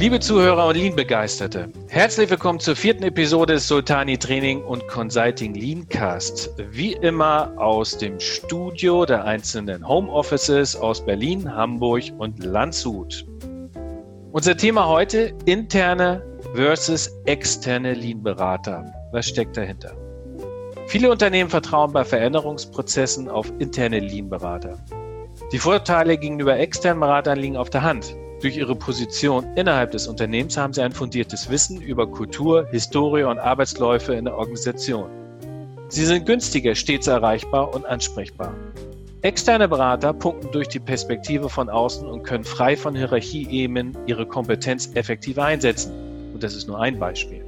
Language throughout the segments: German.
Liebe Zuhörer und Lean-Begeisterte, herzlich willkommen zur vierten Episode des Sultani Training und Consulting Leancast. Wie immer aus dem Studio der einzelnen Homeoffices aus Berlin, Hamburg und Landshut. Unser Thema heute interne versus externe Lean-Berater. Was steckt dahinter? Viele Unternehmen vertrauen bei Veränderungsprozessen auf interne Lean-Berater. Die Vorteile gegenüber externen Beratern liegen auf der Hand. Durch ihre Position innerhalb des Unternehmens haben sie ein fundiertes Wissen über Kultur, Historie und Arbeitsläufe in der Organisation. Sie sind günstiger, stets erreichbar und ansprechbar. Externe Berater punkten durch die Perspektive von außen und können frei von Hierarchieebenen ihre Kompetenz effektiv einsetzen. Und das ist nur ein Beispiel.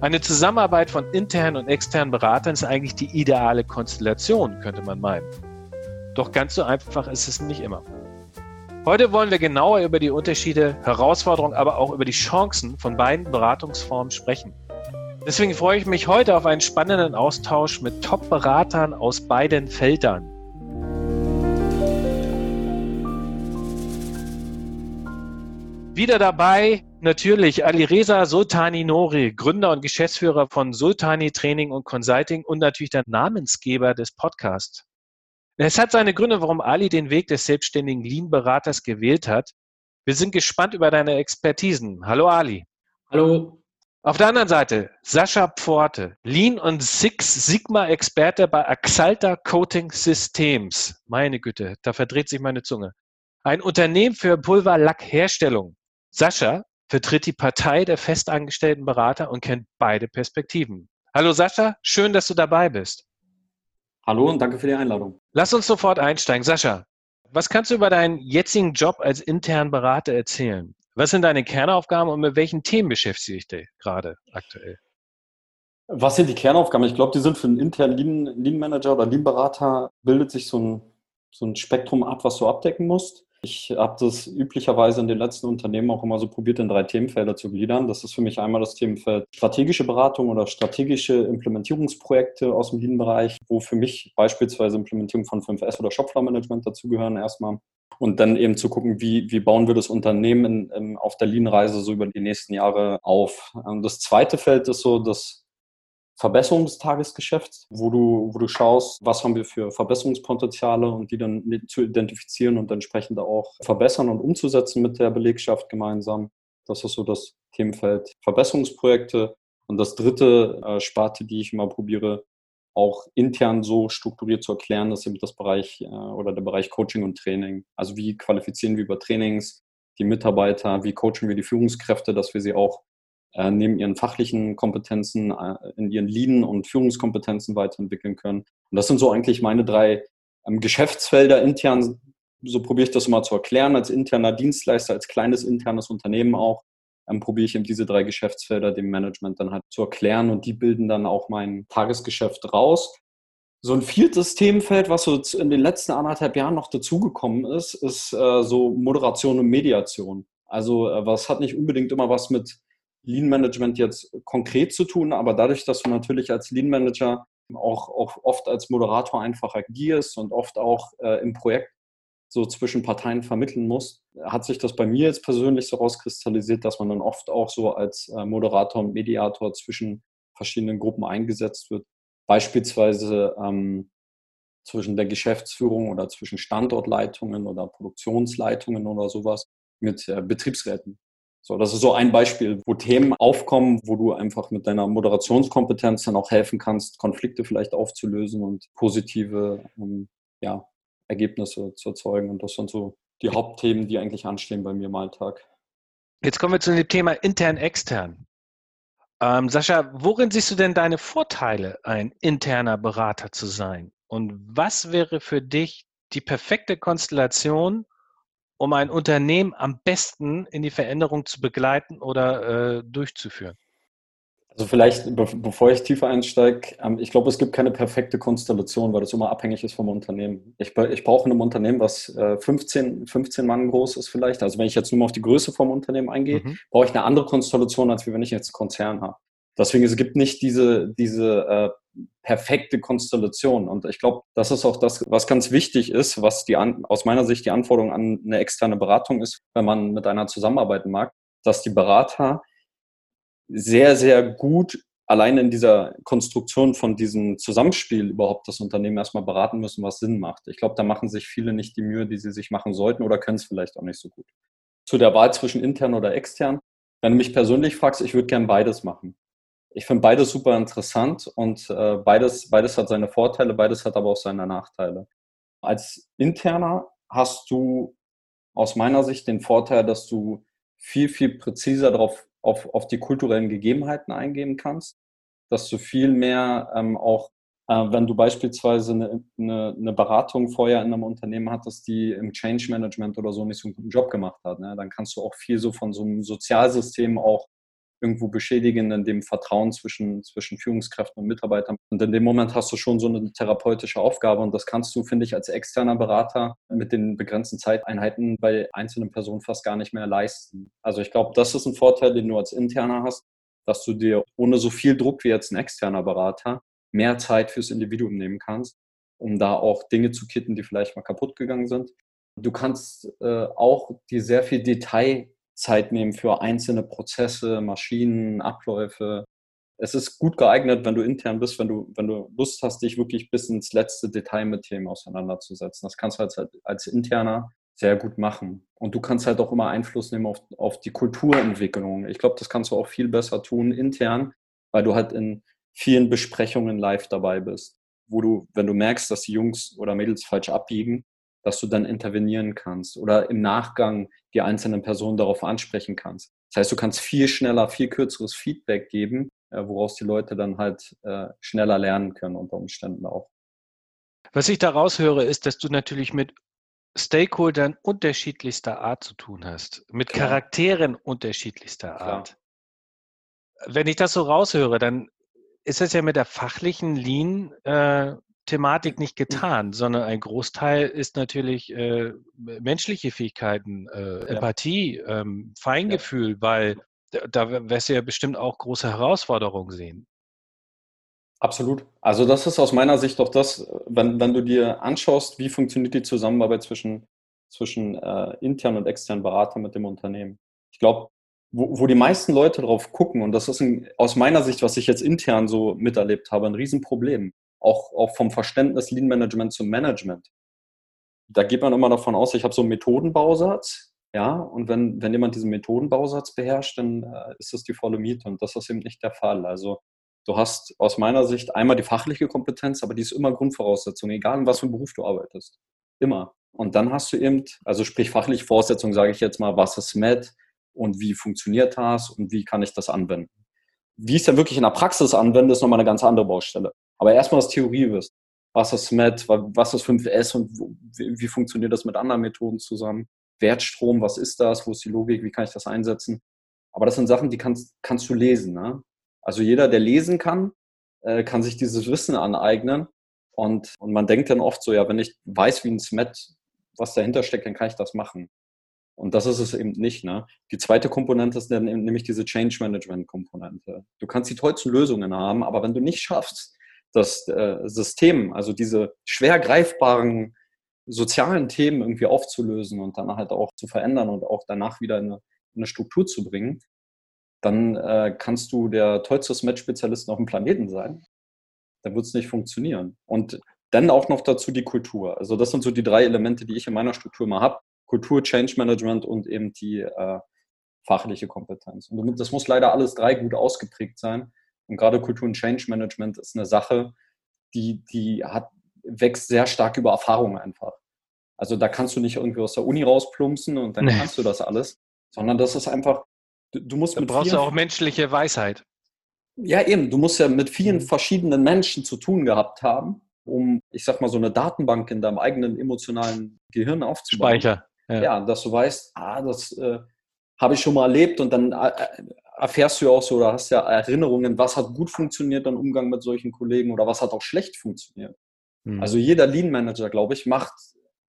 Eine Zusammenarbeit von internen und externen Beratern ist eigentlich die ideale Konstellation, könnte man meinen. Doch ganz so einfach ist es nicht immer. Heute wollen wir genauer über die Unterschiede, Herausforderungen, aber auch über die Chancen von beiden Beratungsformen sprechen. Deswegen freue ich mich heute auf einen spannenden Austausch mit Top-Beratern aus beiden Feldern. Wieder dabei natürlich Alireza Sultani Nori, Gründer und Geschäftsführer von Sultani Training und Consulting und natürlich der Namensgeber des Podcasts. Es hat seine Gründe, warum Ali den Weg des selbstständigen Lean-Beraters gewählt hat. Wir sind gespannt über deine Expertisen. Hallo Ali. Hallo. Auf der anderen Seite Sascha Pforte, Lean und Six Sigma Experte bei Axalta Coating Systems. Meine Güte, da verdreht sich meine Zunge. Ein Unternehmen für Pulverlackherstellung. Sascha vertritt die Partei der festangestellten Berater und kennt beide Perspektiven. Hallo Sascha, schön, dass du dabei bist. Hallo und danke für die Einladung. Lass uns sofort einsteigen. Sascha, was kannst du über deinen jetzigen Job als internen Berater erzählen? Was sind deine Kernaufgaben und mit welchen Themen beschäftigst du dich gerade aktuell? Was sind die Kernaufgaben? Ich glaube, die sind für einen internen Lean, Lean Manager oder Lean Berater, bildet sich so ein, so ein Spektrum ab, was du abdecken musst. Ich habe das üblicherweise in den letzten Unternehmen auch immer so probiert, in drei Themenfelder zu gliedern. Das ist für mich einmal das Themenfeld strategische Beratung oder strategische Implementierungsprojekte aus dem Lean-Bereich, wo für mich beispielsweise Implementierung von 5S oder Shopfloor-Management dazugehören erstmal. Und dann eben zu gucken, wie, wie bauen wir das Unternehmen in, in, auf der Lean-Reise so über die nächsten Jahre auf. Das zweite Feld ist so das Verbesserung des Tagesgeschäfts, wo du, wo du schaust, was haben wir für Verbesserungspotenziale und die dann zu identifizieren und entsprechend auch verbessern und umzusetzen mit der Belegschaft gemeinsam. Das ist so das Themenfeld Verbesserungsprojekte. Und das dritte äh, Sparte, die ich immer probiere, auch intern so strukturiert zu erklären, ist eben das Bereich äh, oder der Bereich Coaching und Training. Also wie qualifizieren wir über Trainings die Mitarbeiter, wie coachen wir die Führungskräfte, dass wir sie auch neben ihren fachlichen Kompetenzen äh, in ihren Lean- und Führungskompetenzen weiterentwickeln können. Und das sind so eigentlich meine drei ähm, Geschäftsfelder intern. So probiere ich das immer zu erklären, als interner Dienstleister, als kleines internes Unternehmen auch. Probiere ich eben diese drei Geschäftsfelder dem Management dann halt zu erklären und die bilden dann auch mein Tagesgeschäft raus. So ein viertes Themenfeld, was so in den letzten anderthalb Jahren noch dazugekommen ist, ist äh, so Moderation und Mediation. Also äh, was hat nicht unbedingt immer was mit Lean Management jetzt konkret zu tun, aber dadurch, dass du natürlich als Lean Manager auch, auch oft als Moderator einfach agierst und oft auch äh, im Projekt so zwischen Parteien vermitteln musst, hat sich das bei mir jetzt persönlich so rauskristallisiert, dass man dann oft auch so als äh, Moderator und Mediator zwischen verschiedenen Gruppen eingesetzt wird. Beispielsweise ähm, zwischen der Geschäftsführung oder zwischen Standortleitungen oder Produktionsleitungen oder sowas mit äh, Betriebsräten. So, das ist so ein Beispiel, wo Themen aufkommen, wo du einfach mit deiner Moderationskompetenz dann auch helfen kannst, Konflikte vielleicht aufzulösen und positive ähm, ja, Ergebnisse zu erzeugen. Und das sind so die Hauptthemen, die eigentlich anstehen bei mir im Alltag. Jetzt kommen wir zu dem Thema intern-extern. Ähm, Sascha, worin siehst du denn deine Vorteile, ein interner Berater zu sein? Und was wäre für dich die perfekte Konstellation, um ein Unternehmen am besten in die Veränderung zu begleiten oder äh, durchzuführen? Also vielleicht, be bevor ich tiefer einsteige, ähm, ich glaube, es gibt keine perfekte Konstellation, weil das immer abhängig ist vom Unternehmen. Ich, ich brauche in einem Unternehmen, was äh, 15, 15 Mann groß ist vielleicht. Also wenn ich jetzt nur mal auf die Größe vom Unternehmen eingehe, mhm. brauche ich eine andere Konstellation, als wenn ich jetzt einen Konzern habe. Deswegen, es gibt nicht diese, diese äh, perfekte Konstellation. Und ich glaube, das ist auch das, was ganz wichtig ist, was die an, aus meiner Sicht die Anforderung an eine externe Beratung ist, wenn man mit einer zusammenarbeiten mag, dass die Berater sehr, sehr gut allein in dieser Konstruktion von diesem Zusammenspiel überhaupt das Unternehmen erstmal beraten müssen, was Sinn macht. Ich glaube, da machen sich viele nicht die Mühe, die sie sich machen sollten oder können es vielleicht auch nicht so gut. Zu der Wahl zwischen intern oder extern, wenn du mich persönlich fragst, ich würde gern beides machen. Ich finde beides super interessant und äh, beides, beides hat seine Vorteile, beides hat aber auch seine Nachteile. Als interner hast du aus meiner Sicht den Vorteil, dass du viel, viel präziser darauf auf, auf die kulturellen Gegebenheiten eingehen kannst, dass du viel mehr ähm, auch, äh, wenn du beispielsweise eine, eine, eine, Beratung vorher in einem Unternehmen hattest, die im Change Management oder so nicht so einen guten Job gemacht hat, ne, dann kannst du auch viel so von so einem Sozialsystem auch irgendwo beschädigen in dem Vertrauen zwischen, zwischen Führungskräften und Mitarbeitern. Und in dem Moment hast du schon so eine therapeutische Aufgabe und das kannst du, finde ich, als externer Berater mit den begrenzten Zeiteinheiten bei einzelnen Personen fast gar nicht mehr leisten. Also ich glaube, das ist ein Vorteil, den du als interner hast, dass du dir ohne so viel Druck wie jetzt ein externer Berater mehr Zeit fürs Individuum nehmen kannst, um da auch Dinge zu kitten, die vielleicht mal kaputt gegangen sind. Du kannst äh, auch dir sehr viel Detail Zeit nehmen für einzelne Prozesse, Maschinen, Abläufe. Es ist gut geeignet, wenn du intern bist, wenn du, wenn du Lust hast, dich wirklich bis ins letzte Detail mit Themen auseinanderzusetzen. Das kannst du als, als Interner sehr gut machen. Und du kannst halt auch immer Einfluss nehmen auf, auf die Kulturentwicklung. Ich glaube, das kannst du auch viel besser tun intern, weil du halt in vielen Besprechungen live dabei bist, wo du, wenn du merkst, dass die Jungs oder Mädels falsch abbiegen, dass du dann intervenieren kannst oder im Nachgang die einzelnen Personen darauf ansprechen kannst. Das heißt, du kannst viel schneller, viel kürzeres Feedback geben, äh, woraus die Leute dann halt äh, schneller lernen können unter Umständen auch. Was ich daraus höre, ist, dass du natürlich mit Stakeholdern unterschiedlichster Art zu tun hast, mit Klar. Charakteren unterschiedlichster Art. Klar. Wenn ich das so raushöre, dann ist es ja mit der fachlichen Lean äh, Thematik nicht getan, sondern ein Großteil ist natürlich äh, menschliche Fähigkeiten, äh, ja. Empathie, ähm, Feingefühl, ja. weil da wirst du ja bestimmt auch große Herausforderungen sehen. Absolut. Also das ist aus meiner Sicht doch das, wenn, wenn du dir anschaust, wie funktioniert die Zusammenarbeit zwischen, zwischen äh, internen und externen Beratern mit dem Unternehmen. Ich glaube, wo, wo die meisten Leute drauf gucken, und das ist ein, aus meiner Sicht, was ich jetzt intern so miterlebt habe, ein Riesenproblem auch, auch vom Verständnis Lean Management zum Management. Da geht man immer davon aus, ich habe so einen Methodenbausatz, ja, und wenn, wenn jemand diesen Methodenbausatz beherrscht, dann äh, ist das die volle Miete und das ist eben nicht der Fall. Also du hast aus meiner Sicht einmal die fachliche Kompetenz, aber die ist immer Grundvoraussetzung, egal in was für einem Beruf du arbeitest. Immer. Und dann hast du eben, also sprich fachliche Voraussetzung, sage ich jetzt mal, was ist MED und wie funktioniert das und wie kann ich das anwenden. Wie ich es dann wirklich in der Praxis anwende, ist nochmal eine ganz andere Baustelle. Aber erstmal das Theoriewissen. Was ist SMET, was ist 5S und wie, wie funktioniert das mit anderen Methoden zusammen? Wertstrom, was ist das? Wo ist die Logik? Wie kann ich das einsetzen? Aber das sind Sachen, die kannst, kannst du lesen. Ne? Also jeder, der lesen kann, äh, kann sich dieses Wissen aneignen. Und, und man denkt dann oft so, ja, wenn ich weiß, wie ein SMET, was dahinter steckt, dann kann ich das machen. Und das ist es eben nicht. Ne? Die zweite Komponente ist dann nämlich diese Change Management Komponente. Du kannst die tollsten Lösungen haben, aber wenn du nicht schaffst, das äh, System, also diese schwer greifbaren sozialen Themen irgendwie aufzulösen und dann halt auch zu verändern und auch danach wieder in eine, in eine Struktur zu bringen, dann äh, kannst du der tollste Match-Spezialist auf dem Planeten sein. Dann wird es nicht funktionieren. Und dann auch noch dazu die Kultur. Also das sind so die drei Elemente, die ich in meiner Struktur immer habe. Kultur, Change Management und eben die äh, fachliche Kompetenz. Und das muss leider alles drei gut ausgeprägt sein. Und gerade Kultur und Change Management ist eine Sache, die, die hat, wächst sehr stark über Erfahrung einfach. Also da kannst du nicht irgendwie aus der Uni rausplumpsen und dann nee. kannst du das alles, sondern das ist einfach, du, du musst da mit brauchst du auch menschliche Weisheit. Ja, eben, du musst ja mit vielen mhm. verschiedenen Menschen zu tun gehabt haben, um, ich sag mal, so eine Datenbank in deinem eigenen emotionalen Gehirn aufzubauen. Speicher. Ja, ja dass du weißt, ah, das äh, habe ich schon mal erlebt und dann äh, erfährst du ja auch so oder hast ja Erinnerungen, was hat gut funktioniert im Umgang mit solchen Kollegen oder was hat auch schlecht funktioniert. Mhm. Also jeder Lean Manager, glaube ich, macht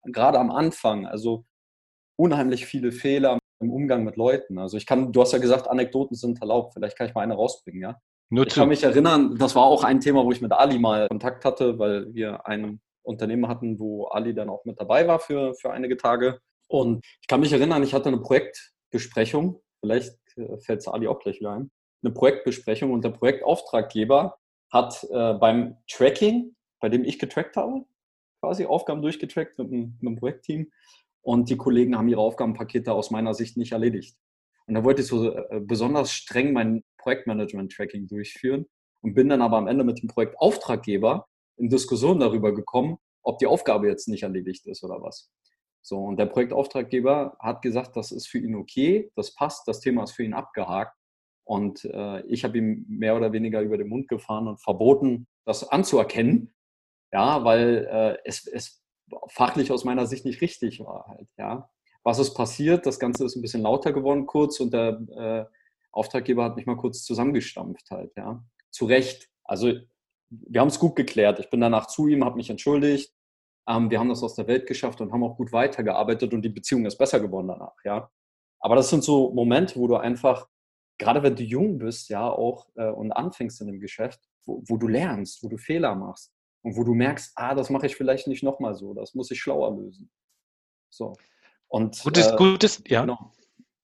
gerade am Anfang also unheimlich viele Fehler im Umgang mit Leuten. Also ich kann, du hast ja gesagt, Anekdoten sind erlaubt. Vielleicht kann ich mal eine rausbringen, ja. Nur ich kann mich erinnern, das war auch ein Thema, wo ich mit Ali mal Kontakt hatte, weil wir ein Unternehmen hatten, wo Ali dann auch mit dabei war für, für einige Tage. Und ich kann mich erinnern, ich hatte eine Projektbesprechung vielleicht fällt es Ali auch gleich wieder ein, eine Projektbesprechung und der Projektauftraggeber hat äh, beim Tracking, bei dem ich getrackt habe, quasi Aufgaben durchgetrackt mit einem, Projektteam und die Kollegen haben ihre Aufgabenpakete aus meiner Sicht nicht erledigt. Und da wollte ich so äh, besonders streng mein Projektmanagement-Tracking durchführen und bin dann aber am Ende mit dem Projektauftraggeber in Diskussion darüber gekommen, ob die Aufgabe jetzt nicht erledigt ist oder was. So, und der Projektauftraggeber hat gesagt, das ist für ihn okay, das passt, das Thema ist für ihn abgehakt. Und äh, ich habe ihm mehr oder weniger über den Mund gefahren und verboten, das anzuerkennen, ja, weil äh, es, es fachlich aus meiner Sicht nicht richtig war halt, ja. Was ist passiert? Das Ganze ist ein bisschen lauter geworden kurz und der äh, Auftraggeber hat mich mal kurz zusammengestampft halt, ja. Zu Recht. Also wir haben es gut geklärt. Ich bin danach zu ihm, habe mich entschuldigt. Ähm, wir haben das aus der Welt geschafft und haben auch gut weitergearbeitet und die Beziehung ist besser geworden danach, ja. Aber das sind so Momente, wo du einfach, gerade wenn du jung bist, ja, auch äh, und anfängst in dem Geschäft, wo, wo, du lernst, wo du Fehler machst und wo du merkst, ah, das mache ich vielleicht nicht nochmal so, das muss ich schlauer lösen. So. Und, gutes, äh, gutes, ja. Genau.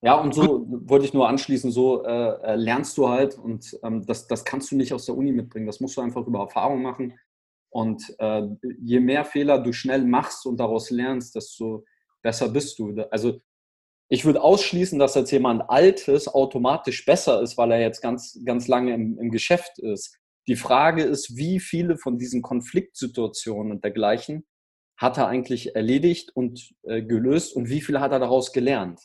Ja, und so Gut. wollte ich nur anschließen, so äh, äh, lernst du halt und ähm, das, das kannst du nicht aus der Uni mitbringen, das musst du einfach über Erfahrung machen. Und äh, je mehr Fehler du schnell machst und daraus lernst, desto besser bist du. Also ich würde ausschließen, dass jetzt jemand Altes automatisch besser ist, weil er jetzt ganz, ganz lange im, im Geschäft ist. Die Frage ist, wie viele von diesen Konfliktsituationen und dergleichen hat er eigentlich erledigt und äh, gelöst und wie viele hat er daraus gelernt?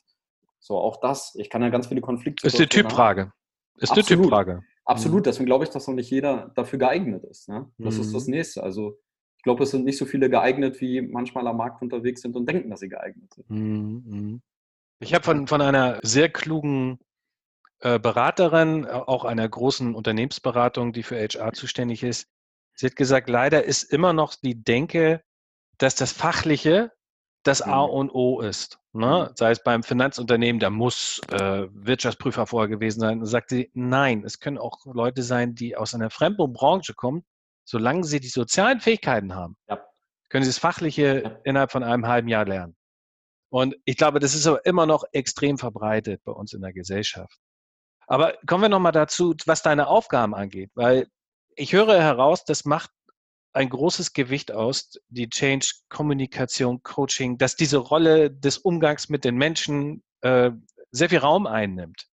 So, auch das, ich kann ja ganz viele Konflikte. Ist die Typfrage. Ist die Typfrage. Absolut, mhm. deswegen glaube ich, dass noch nicht jeder dafür geeignet ist. Ne? Das mhm. ist das mhm. Nächste. Also ich glaube, es sind nicht so viele geeignet, wie manchmal am Markt unterwegs sind und denken, dass sie geeignet sind. Mhm. Ich habe von, von einer sehr klugen äh, Beraterin, auch einer großen Unternehmensberatung, die für HR zuständig ist, sie hat gesagt, leider ist immer noch die Denke, dass das Fachliche das A mhm. und O ist. Ne? Mhm. Sei es beim Finanzunternehmen, da muss äh, Wirtschaftsprüfer vorher gewesen sein. Und sagt sie, nein, es können auch Leute sein, die aus einer fremden Branche kommen. Solange sie die sozialen Fähigkeiten haben, ja. können sie das Fachliche ja. innerhalb von einem halben Jahr lernen. Und ich glaube, das ist aber immer noch extrem verbreitet bei uns in der Gesellschaft. Aber kommen wir nochmal dazu, was deine Aufgaben angeht, weil ich höre heraus, das macht ein großes Gewicht aus, die Change, Kommunikation, Coaching, dass diese Rolle des Umgangs mit den Menschen äh, sehr viel Raum einnimmt.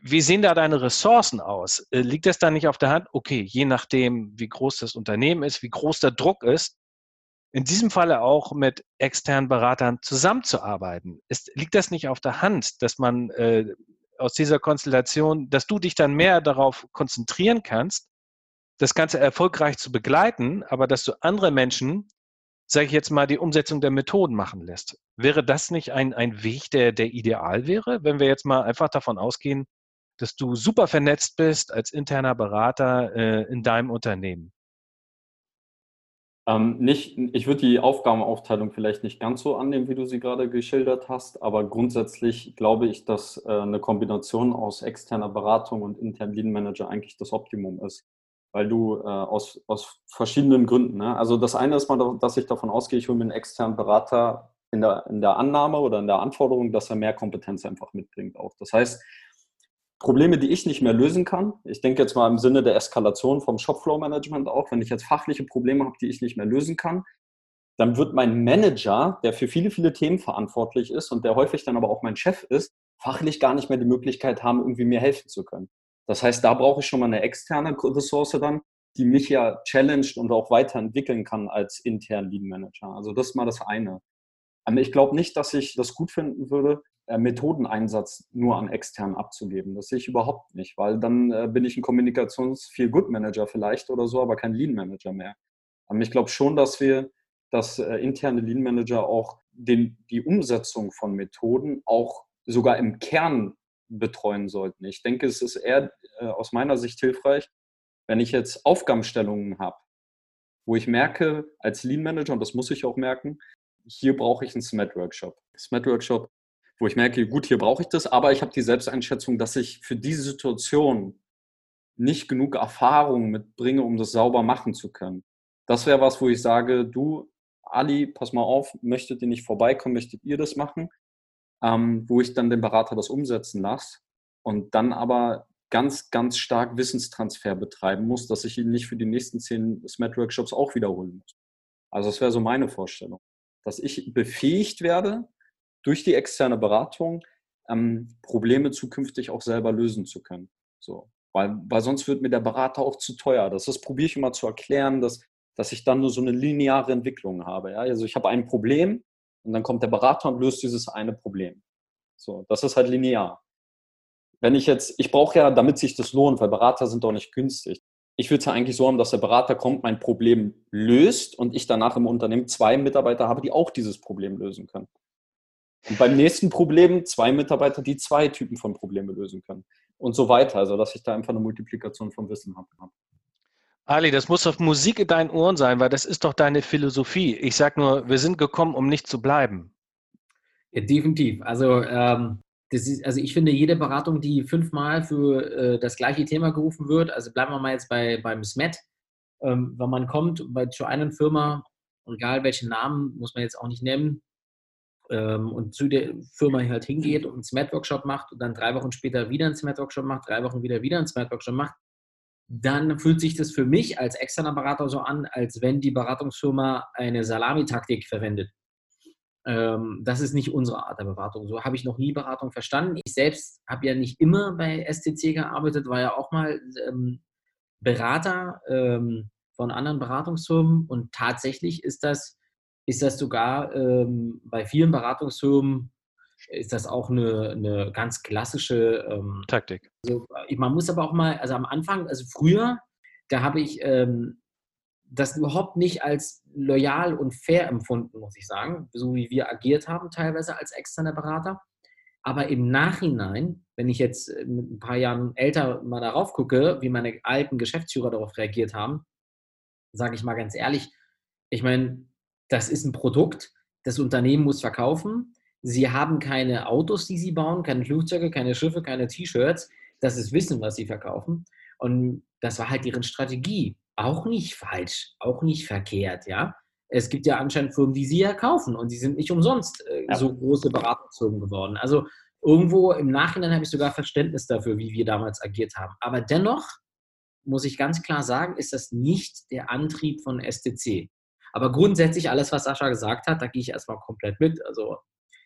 Wie sehen da deine Ressourcen aus? Äh, liegt das da nicht auf der Hand? Okay, je nachdem, wie groß das Unternehmen ist, wie groß der Druck ist, in diesem Falle auch mit externen Beratern zusammenzuarbeiten. Ist, liegt das nicht auf der Hand, dass man äh, aus dieser Konstellation, dass du dich dann mehr darauf konzentrieren kannst, das Ganze erfolgreich zu begleiten, aber dass du andere Menschen, sage ich jetzt mal, die Umsetzung der Methoden machen lässt. Wäre das nicht ein, ein Weg, der, der ideal wäre, wenn wir jetzt mal einfach davon ausgehen, dass du super vernetzt bist als interner Berater äh, in deinem Unternehmen? Ähm, nicht, ich würde die Aufgabenaufteilung vielleicht nicht ganz so annehmen, wie du sie gerade geschildert hast, aber grundsätzlich glaube ich, dass äh, eine Kombination aus externer Beratung und internen Lean Manager eigentlich das Optimum ist weil du äh, aus, aus verschiedenen Gründen, ne? also das eine ist mal, dass ich davon ausgehe, ich hole mir einen externen Berater in der, in der Annahme oder in der Anforderung, dass er mehr Kompetenz einfach mitbringt auch. Das heißt, Probleme, die ich nicht mehr lösen kann, ich denke jetzt mal im Sinne der Eskalation vom Shopflow-Management auch, wenn ich jetzt fachliche Probleme habe, die ich nicht mehr lösen kann, dann wird mein Manager, der für viele, viele Themen verantwortlich ist und der häufig dann aber auch mein Chef ist, fachlich gar nicht mehr die Möglichkeit haben, irgendwie mir helfen zu können. Das heißt, da brauche ich schon mal eine externe Ressource dann, die mich ja challenged und auch weiterentwickeln kann als intern Lead Manager. Also das ist mal das eine. Aber ich glaube nicht, dass ich das gut finden würde, äh, Methodeneinsatz nur an externen abzugeben. Das sehe ich überhaupt nicht, weil dann äh, bin ich ein Kommunikations-Feel-Good-Manager vielleicht oder so, aber kein Lean-Manager mehr. Aber ich glaube schon, dass wir, dass äh, interne Lean-Manager auch den, die Umsetzung von Methoden auch sogar im Kern betreuen sollten. Ich denke, es ist eher äh, aus meiner Sicht hilfreich, wenn ich jetzt Aufgabenstellungen habe, wo ich merke, als Lean Manager, und das muss ich auch merken, hier brauche ich einen SMAT-Workshop. SMAT-Workshop, wo ich merke, gut, hier brauche ich das, aber ich habe die Selbsteinschätzung, dass ich für diese Situation nicht genug Erfahrung mitbringe, um das sauber machen zu können. Das wäre was, wo ich sage, du, Ali, pass mal auf, möchtet ihr nicht vorbeikommen, möchtet ihr das machen? Ähm, wo ich dann den Berater das umsetzen lasse und dann aber ganz, ganz stark Wissenstransfer betreiben muss, dass ich ihn nicht für die nächsten zehn Smart-Workshops auch wiederholen muss. Also das wäre so meine Vorstellung, dass ich befähigt werde, durch die externe Beratung ähm, Probleme zukünftig auch selber lösen zu können. So. Weil, weil sonst wird mir der Berater auch zu teuer. Das, das probiere ich immer zu erklären, dass, dass ich dann nur so eine lineare Entwicklung habe. Ja? Also ich habe ein Problem und dann kommt der Berater und löst dieses eine Problem. So, das ist halt linear. Wenn ich jetzt, ich brauche ja, damit sich das lohnt, weil Berater sind doch nicht günstig. Ich würde es ja eigentlich so haben, dass der Berater kommt, mein Problem löst und ich danach im Unternehmen zwei Mitarbeiter habe, die auch dieses Problem lösen können. Und beim nächsten Problem zwei Mitarbeiter, die zwei Typen von Problemen lösen können. Und so weiter. Also, dass ich da einfach eine Multiplikation von Wissen habe. Ali, das muss doch Musik in deinen Ohren sein, weil das ist doch deine Philosophie. Ich sage nur, wir sind gekommen, um nicht zu bleiben. Ja, definitiv. Also, ähm, ist, also ich finde, jede Beratung, die fünfmal für äh, das gleiche Thema gerufen wird, also bleiben wir mal jetzt bei, beim SMET, ähm, wenn man kommt bei, zu einer Firma, egal welchen Namen, muss man jetzt auch nicht nennen, ähm, und zu der Firma halt hingeht und einen SMET-Workshop macht und dann drei Wochen später wieder einen SMET-Workshop macht, drei Wochen wieder wieder einen SMET-Workshop macht, dann fühlt sich das für mich als externer Berater so an, als wenn die Beratungsfirma eine Salamitaktik verwendet. Ähm, das ist nicht unsere Art der Beratung. So habe ich noch nie Beratung verstanden. Ich selbst habe ja nicht immer bei STC gearbeitet, war ja auch mal ähm, Berater ähm, von anderen Beratungsfirmen und tatsächlich ist das, ist das sogar ähm, bei vielen Beratungsfirmen ist das auch eine, eine ganz klassische ähm, Taktik. Also, man muss aber auch mal, also am Anfang, also früher, da habe ich ähm, das überhaupt nicht als loyal und fair empfunden, muss ich sagen, so wie wir agiert haben teilweise als externer Berater. Aber im Nachhinein, wenn ich jetzt mit ein paar Jahren älter mal darauf gucke, wie meine alten Geschäftsführer darauf reagiert haben, sage ich mal ganz ehrlich, ich meine, das ist ein Produkt, das Unternehmen muss verkaufen. Sie haben keine Autos, die sie bauen, keine Flugzeuge, keine Schiffe, keine T-Shirts. Das ist Wissen, was sie verkaufen. Und das war halt deren Strategie. Auch nicht falsch, auch nicht verkehrt, ja. Es gibt ja anscheinend Firmen, die sie ja kaufen und die sind nicht umsonst äh, ja. so große Beratungsfirmen geworden. Also irgendwo im Nachhinein habe ich sogar Verständnis dafür, wie wir damals agiert haben. Aber dennoch muss ich ganz klar sagen, ist das nicht der Antrieb von STC. Aber grundsätzlich alles, was Sascha gesagt hat, da gehe ich erstmal komplett mit. Also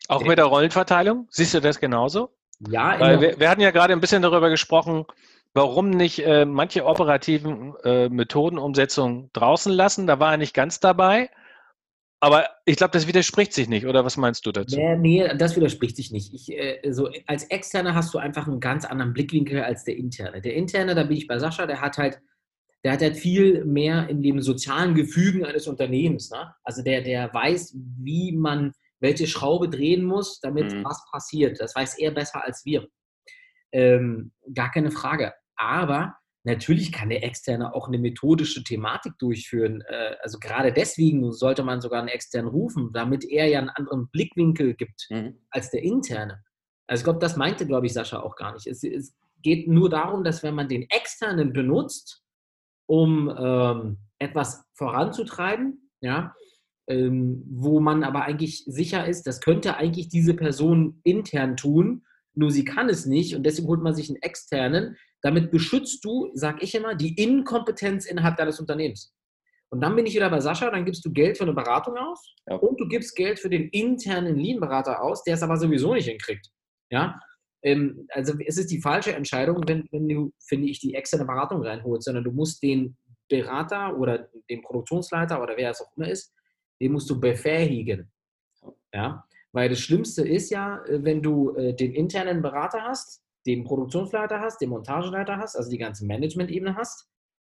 auch mit der Rollenverteilung? Siehst du das genauso? Ja. Weil wir, wir hatten ja gerade ein bisschen darüber gesprochen, warum nicht äh, manche operativen äh, Methodenumsetzungen draußen lassen. Da war er nicht ganz dabei. Aber ich glaube, das widerspricht sich nicht, oder was meinst du dazu? Nee, nee das widerspricht sich nicht. Ich, äh, so, als Externer hast du einfach einen ganz anderen Blickwinkel als der Interne. Der Interne, da bin ich bei Sascha, der hat halt, der hat halt viel mehr in dem sozialen Gefügen eines Unternehmens. Ne? Also der, der weiß, wie man welche Schraube drehen muss, damit mhm. was passiert. Das weiß er besser als wir. Ähm, gar keine Frage. Aber natürlich kann der Externe auch eine methodische Thematik durchführen. Äh, also gerade deswegen sollte man sogar einen Externen rufen, damit er ja einen anderen Blickwinkel gibt mhm. als der Interne. Also ich glaube, das meinte, glaube ich, Sascha auch gar nicht. Es, es, geht nur darum, dass wenn man den Externen benutzt, um ähm, etwas voranzutreiben, ja, ähm, wo man aber eigentlich sicher ist, das könnte eigentlich diese Person intern tun, nur sie kann es nicht und deswegen holt man sich einen externen. Damit beschützt du, sag ich immer, die Inkompetenz innerhalb deines Unternehmens. Und dann bin ich wieder bei Sascha, dann gibst du Geld für eine Beratung aus ja. und du gibst Geld für den internen Lean-Berater aus, der es aber sowieso nicht hinkriegt. Ja? Ähm, also es ist die falsche Entscheidung, wenn, wenn du, finde ich, die externe Beratung reinholst, sondern du musst den Berater oder den Produktionsleiter oder wer es auch immer ist, den musst du befähigen. Ja? Weil das Schlimmste ist ja, äh, wenn du äh, den internen Berater hast, den Produktionsleiter hast, den Montageleiter hast, also die ganze Management-Ebene hast,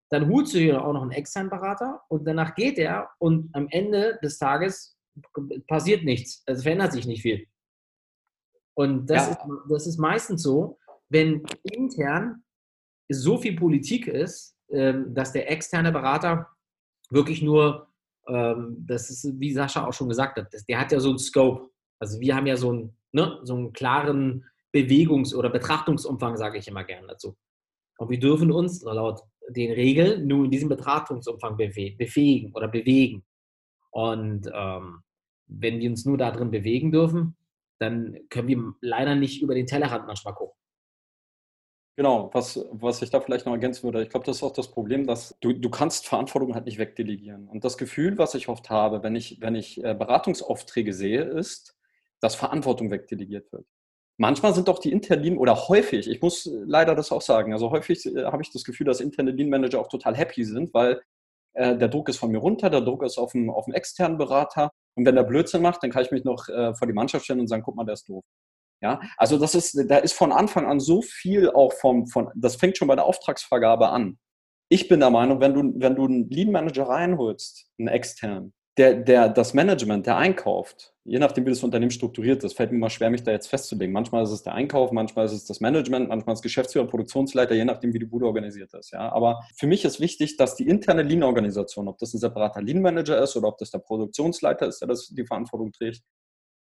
dann holst du dir auch noch einen externen Berater und danach geht er und am Ende des Tages passiert nichts. Es verändert sich nicht viel. Und das, ja. ist, das ist meistens so, wenn intern so viel Politik ist, ähm, dass der externe Berater wirklich nur ähm, das ist, wie Sascha auch schon gesagt hat, der hat ja so einen Scope. Also wir haben ja so einen, ne, so einen klaren Bewegungs- oder Betrachtungsumfang, sage ich immer gerne dazu. Und wir dürfen uns laut den Regeln nur in diesem Betrachtungsumfang befähigen oder bewegen. Und ähm, wenn wir uns nur darin bewegen dürfen, dann können wir leider nicht über den Tellerrand manchmal gucken. Genau, was, was ich da vielleicht noch ergänzen würde, ich glaube, das ist auch das Problem, dass du, du kannst Verantwortung halt nicht wegdelegieren. Und das Gefühl, was ich oft habe, wenn ich, wenn ich äh, Beratungsaufträge sehe, ist, dass Verantwortung wegdelegiert wird. Manchmal sind doch die internen oder häufig, ich muss leider das auch sagen, also häufig äh, habe ich das Gefühl, dass interne Lean Manager auch total happy sind, weil äh, der Druck ist von mir runter, der Druck ist auf dem, auf dem externen Berater und wenn der Blödsinn macht, dann kann ich mich noch äh, vor die Mannschaft stellen und sagen, guck mal, der ist doof. Ja, also das ist, da ist von Anfang an so viel auch vom, von, das fängt schon bei der Auftragsvergabe an. Ich bin der Meinung, wenn du, wenn du einen Lean Manager reinholst, einen externen, der, der, das Management, der einkauft, je nachdem, wie das Unternehmen strukturiert ist, fällt mir mal schwer, mich da jetzt festzulegen. Manchmal ist es der Einkauf, manchmal ist es das Management, manchmal ist es Geschäftsführer, Produktionsleiter, je nachdem, wie die Bude organisiert ist. Ja, aber für mich ist wichtig, dass die interne Lean-Organisation, ob das ein separater Lean-Manager ist oder ob das der Produktionsleiter ist, der das, die Verantwortung trägt,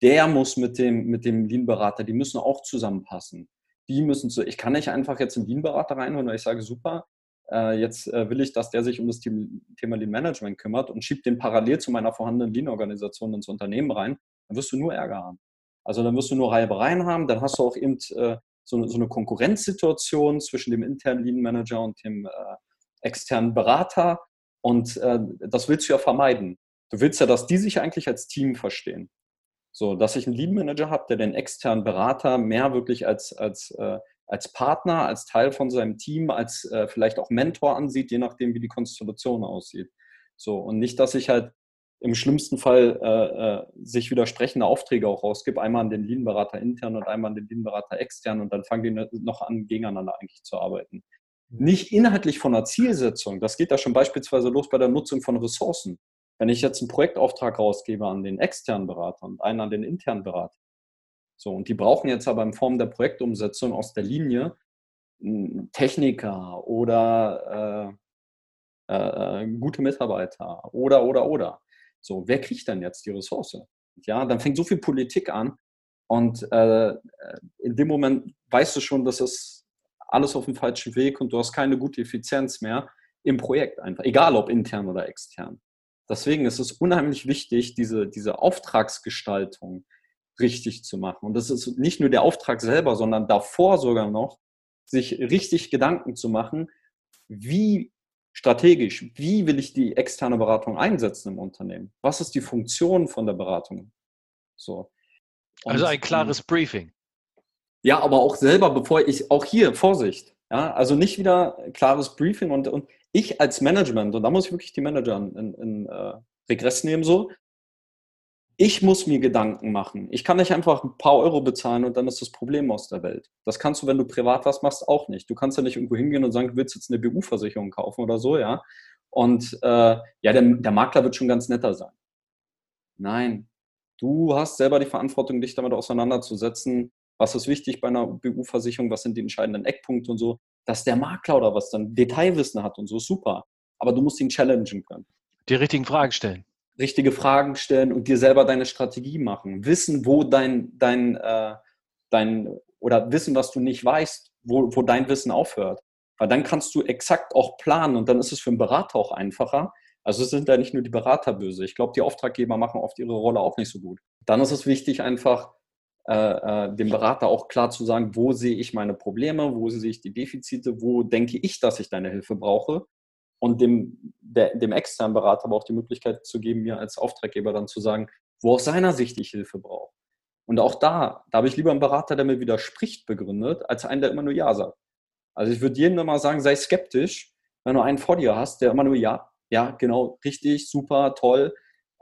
der muss mit dem, mit dem Lean-Berater, die müssen auch zusammenpassen. Die müssen so, ich kann nicht einfach jetzt einen Lean-Berater reinholen, weil ich sage, super, äh, jetzt äh, will ich, dass der sich um das Thema Lean Management kümmert und schiebt den parallel zu meiner vorhandenen Lean-Organisation ins Unternehmen rein, dann wirst du nur Ärger haben. Also dann wirst du nur Reibereien haben, dann hast du auch eben äh, so, eine Konkurrenzsituation zwischen dem internen Lean Manager und dem externen Berater und das willst du ja vermeiden. Du willst ja, dass die sich eigentlich als Team verstehen. So, dass ich einen Lean Manager habe, der den externen Berater mehr wirklich als, als äh, als Partner, als Teil von seinem Team, als äh, vielleicht auch Mentor ansieht, je nachdem, wie die Konstellation aussieht. So, und nicht, dass ich halt im schlimmsten Fall äh, äh, sich widersprechende Aufträge auch rausgebe, einmal an den Lean-Berater intern und einmal an den Lean-Berater extern und dann fangen die ne, noch an, gegeneinander eigentlich zu arbeiten. Mhm. Nicht inhaltlich von einer Zielsetzung, das geht da schon beispielsweise los bei der Nutzung von Ressourcen. Wenn ich jetzt einen Projektauftrag rausgebe an den externen Berater und einen an den internen Berater, so, und die brauchen jetzt aber in Form der Projektumsetzung aus der Linie Techniker oder äh, äh, äh, gute Mitarbeiter oder, oder, oder. So, wer kriegt denn jetzt die Ressource? Ja, dann fängt so viel Politik an und äh, in dem Moment weißt du schon, dass es alles auf dem falschen Weg und du hast keine gute Effizienz mehr im Projekt einfach, egal ob intern oder extern. Deswegen ist es unheimlich wichtig, diese, diese Auftragsgestaltung, richtig zu machen. Und das ist nicht nur der Auftrag selber, sondern davor sogar noch, sich richtig Gedanken zu machen, wie strategisch, wie will ich die externe Beratung einsetzen im Unternehmen? Was ist die Funktion von der Beratung? So. Und, also ein klares Briefing. Ja, aber auch selber, bevor ich, auch hier, Vorsicht. Ja, also nicht wieder klares Briefing und, und ich als Management, und da muss ich wirklich die Manager in, in, äh, Regress nehmen, so, ich muss mir Gedanken machen. Ich kann nicht einfach ein paar Euro bezahlen und dann ist das Problem aus der Welt. Das kannst du, wenn du privat was machst, auch nicht. Du kannst ja nicht irgendwo hingehen und sagen, du willst jetzt eine BU-Versicherung kaufen oder so, ja. Und äh, ja, der, der Makler wird schon ganz netter sein. Nein, du hast selber die Verantwortung, dich damit auseinanderzusetzen. Was ist wichtig bei einer BU-Versicherung? Was sind die entscheidenden Eckpunkte und so? Dass der Makler oder was dann Detailwissen hat und so, super. Aber du musst ihn challengen können. Die richtigen Fragen stellen richtige Fragen stellen und dir selber deine Strategie machen. Wissen, wo dein, dein, äh, dein oder wissen, was du nicht weißt, wo, wo dein Wissen aufhört. Weil dann kannst du exakt auch planen und dann ist es für einen Berater auch einfacher. Also es sind da nicht nur die Berater böse. Ich glaube, die Auftraggeber machen oft ihre Rolle auch nicht so gut. Dann ist es wichtig, einfach äh, äh, dem Berater auch klar zu sagen, wo sehe ich meine Probleme, wo sehe ich die Defizite, wo denke ich, dass ich deine Hilfe brauche und dem, der, dem externen Berater aber auch die Möglichkeit zu geben, mir als Auftraggeber dann zu sagen, wo aus seiner Sicht ich Hilfe brauche. Und auch da, da habe ich lieber einen Berater, der mir widerspricht, begründet, als einen, der immer nur Ja sagt. Also ich würde jedem immer sagen, sei skeptisch, wenn du einen vor dir hast, der immer nur Ja, ja, genau, richtig, super, toll.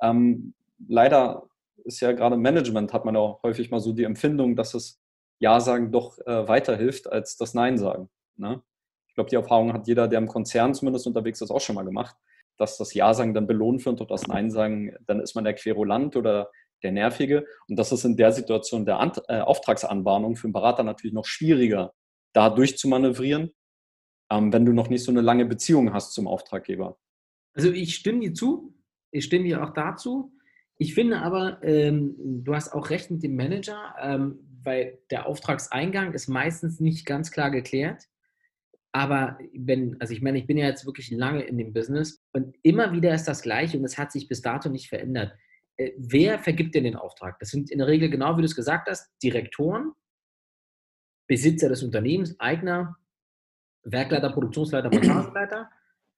Ähm, leider ist ja gerade im Management, hat man auch häufig mal so die Empfindung, dass das Ja sagen doch äh, weiterhilft als das Nein sagen. Ne? Ich glaube, die Erfahrung hat jeder, der im Konzern zumindest unterwegs ist, auch schon mal gemacht, dass das Ja sagen dann belohnt wird und das Nein sagen, dann ist man der Querulant oder der Nervige. Und das ist in der Situation der Ant äh, Auftragsanbahnung für einen Berater natürlich noch schwieriger, da durchzumanövrieren, ähm, wenn du noch nicht so eine lange Beziehung hast zum Auftraggeber. Also ich stimme dir zu, ich stimme dir auch dazu. Ich finde aber, ähm, du hast auch recht mit dem Manager, ähm, weil der Auftragseingang ist meistens nicht ganz klar geklärt. Aber wenn, also ich meine, ich bin ja jetzt wirklich lange in dem Business und immer wieder ist das Gleiche und es hat sich bis dato nicht verändert. äh, wer vergibt denn den Auftrag? Das sind in der Regel, genau wie du es gesagt hast, Direktoren, Besitzer des Unternehmens, Eigner, Werkleiter, Produktionsleiter, Montageleiter,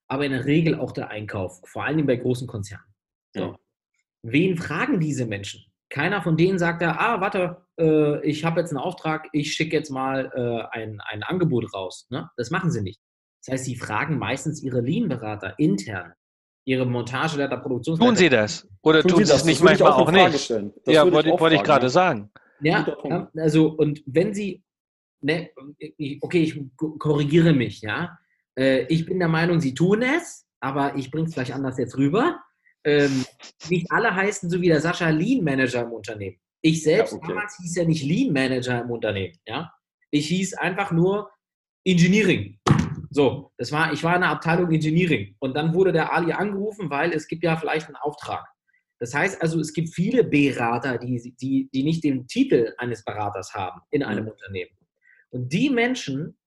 aber in der Regel auch der Einkauf, vor allem bei großen Konzernen. So. Ja. Wen fragen diese Menschen? Keiner von denen sagt da, ah, warte, äh, ich habe jetzt einen Auftrag, ich schicke jetzt mal äh, ein, ein Angebot raus. Ne? Das machen sie nicht. Das heißt, sie fragen meistens ihre Lean-Berater intern, ihre Montageleiter, Produktionsleiter. Tun sie das? Oder tun, tun sie es nicht manchmal auch, auch nicht? Ja, wollte ich, wollt ich gerade sagen. Ja, also und wenn sie, ne, okay, ich korrigiere mich, ja. Äh, ich bin der Meinung, sie tun es, aber ich bringe es gleich anders jetzt rüber. Ähm, nicht alle heißen so wie der Sascha Lean Manager im Unternehmen. Ich selbst ja, okay. damals hieß ja nicht Lean Manager im Unternehmen. Ja? Ich hieß einfach nur Engineering. So, das war, ich war in der Abteilung Engineering. Und dann wurde der Ali angerufen, weil es gibt ja vielleicht einen Auftrag. Das heißt also, es gibt viele Berater, die, die, die nicht den Titel eines Beraters haben in einem mhm. Unternehmen. Und die Menschen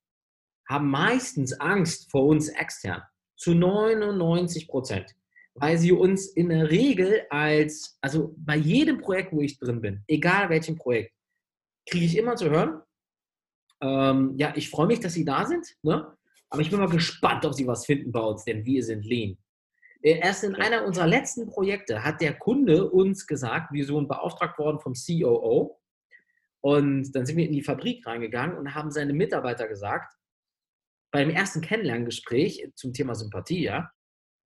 haben meistens Angst vor uns extern. Zu 99 Prozent weil sie uns in der Regel als, also bei jedem Projekt, wo ich drin bin, egal welchem Projekt, kriege ich immer zu hören, ähm, ja, ich freue mich, dass Sie da sind, ne? aber ich bin mal gespannt, ob Sie was finden bei uns, denn wir sind lean. Äh, erst in einer unserer letzten Projekte hat der Kunde uns gesagt, wir sind beauftragt worden vom COO. Und dann sind wir in die Fabrik reingegangen und haben seine Mitarbeiter gesagt, beim ersten Kennenlerngespräch zum Thema Sympathie, ja,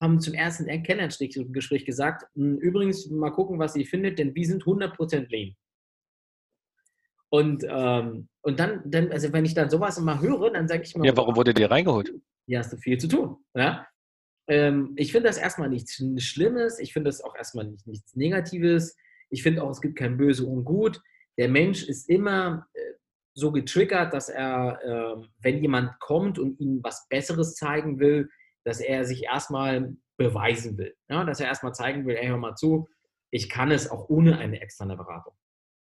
haben zum ersten Kennenlerngespräch gesagt, hm, übrigens mal gucken, was ihr findet, denn wir sind 100% lean. Und, ähm, und dann, dann, also wenn ich dann sowas immer höre, dann sage ich mir, ja, warum wurde dir reingeholt? Ja, hast du viel zu tun. Ja? Ähm, ich finde das erstmal nichts Schlimmes, ich finde das auch erstmal nicht, nichts Negatives. Ich finde auch, es gibt kein Böse und Gut. Der Mensch ist immer äh, so getriggert, dass er, äh, wenn jemand kommt und ihm was Besseres zeigen will, dass er sich erstmal beweisen will. Ja, dass er erstmal zeigen will, ey, hör mal zu, ich kann es auch ohne eine externe Beratung.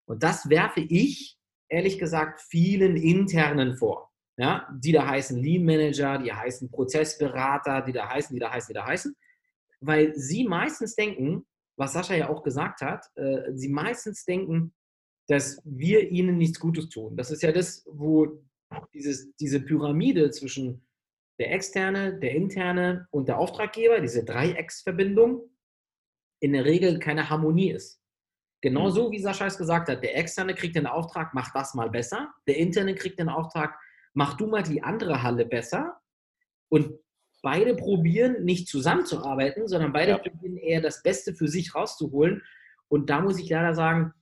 Und das werfe ich, ehrlich gesagt, vielen internen vor. Ja, die da heißen Lean Manager, die heißen Prozessberater, die da heißen, die da heißen, die da heißen. Weil sie meistens denken, was Sascha ja auch gesagt hat, äh, sie meistens denken, dass wir ihnen nichts Gutes tun. Das ist ja das, wo dieses, diese Pyramide zwischen der externe, der interne und der Auftraggeber, diese Dreiecksverbindung, in der Regel keine Harmonie ist. Genauso mhm. wie Sascha es gesagt hat, der externe kriegt den Auftrag, mach das mal besser. Der interne kriegt den Auftrag, mach du mal die andere Halle besser. Und beide probieren nicht zusammenzuarbeiten, sondern beide ja. probieren eher das Beste für sich rauszuholen. Und da muss ich leider sagen,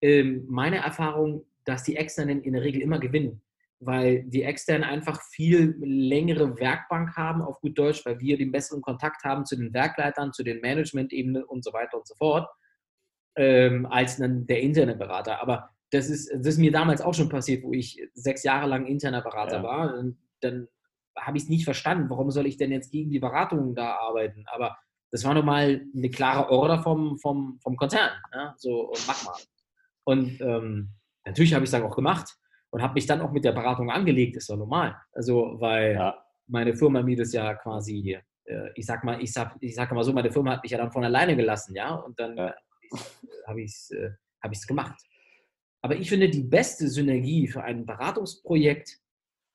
ähm, meine Erfahrung, dass die Externen in der Regel immer gewinnen weil die externen einfach viel längere Werkbank haben, auf gut Deutsch, weil wir den besseren Kontakt haben zu den Werkleitern, zu den Management-Ebenen und so weiter und so fort, ähm, als dann der interne Berater. Aber das ist, das ist mir damals auch schon passiert, wo ich sechs Jahre lang interner Berater ja. war. Und dann habe ich es nicht verstanden, warum soll ich denn jetzt gegen die Beratungen da arbeiten? Aber das war nochmal eine klare Order vom, vom, vom Konzern. Ja? So, mach mal. Und ähm, natürlich habe ich es dann auch gemacht und habe mich dann auch mit der Beratung angelegt, ist doch normal. Also, weil ja. meine Firma mir das ja quasi, äh, ich sag mal, ich sag, ich sag mal so, meine Firma hat mich ja dann von alleine gelassen, ja, und dann ja. habe ich es äh, hab gemacht. Aber ich finde, die beste Synergie für ein Beratungsprojekt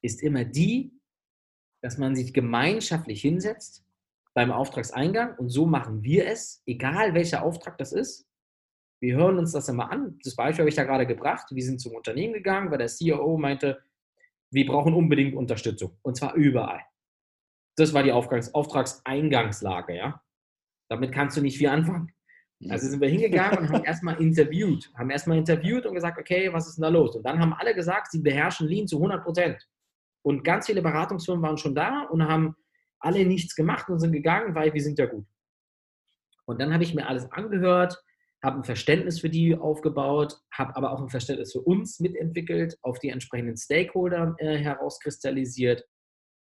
ist immer die, dass man sich gemeinschaftlich hinsetzt beim Auftragseingang und so machen wir es, egal welcher Auftrag das ist. Wir hören uns das immer an. Das Beispiel habe ich da gerade gebracht. Wir sind zum Unternehmen gegangen, weil der COO meinte, wir brauchen unbedingt Unterstützung. Und zwar überall. Das war die Auftrags Auftragseingangslage, ja. Damit kannst du nicht viel anfangen. Also sind wir hingegangen und haben erstmal interviewt. Haben erstmal interviewt und gesagt, okay, was ist denn da los? Und dann haben alle gesagt, sie beherrschen Lean zu 100 Prozent. Und ganz viele Beratungsfirmen waren schon da und haben alle nichts gemacht und sind gegangen, weil wir sind ja gut. Und dann habe ich mir alles angehört, habe ein Verständnis für die aufgebaut, habe aber auch ein Verständnis für uns mitentwickelt, auf die entsprechenden Stakeholder äh, herauskristallisiert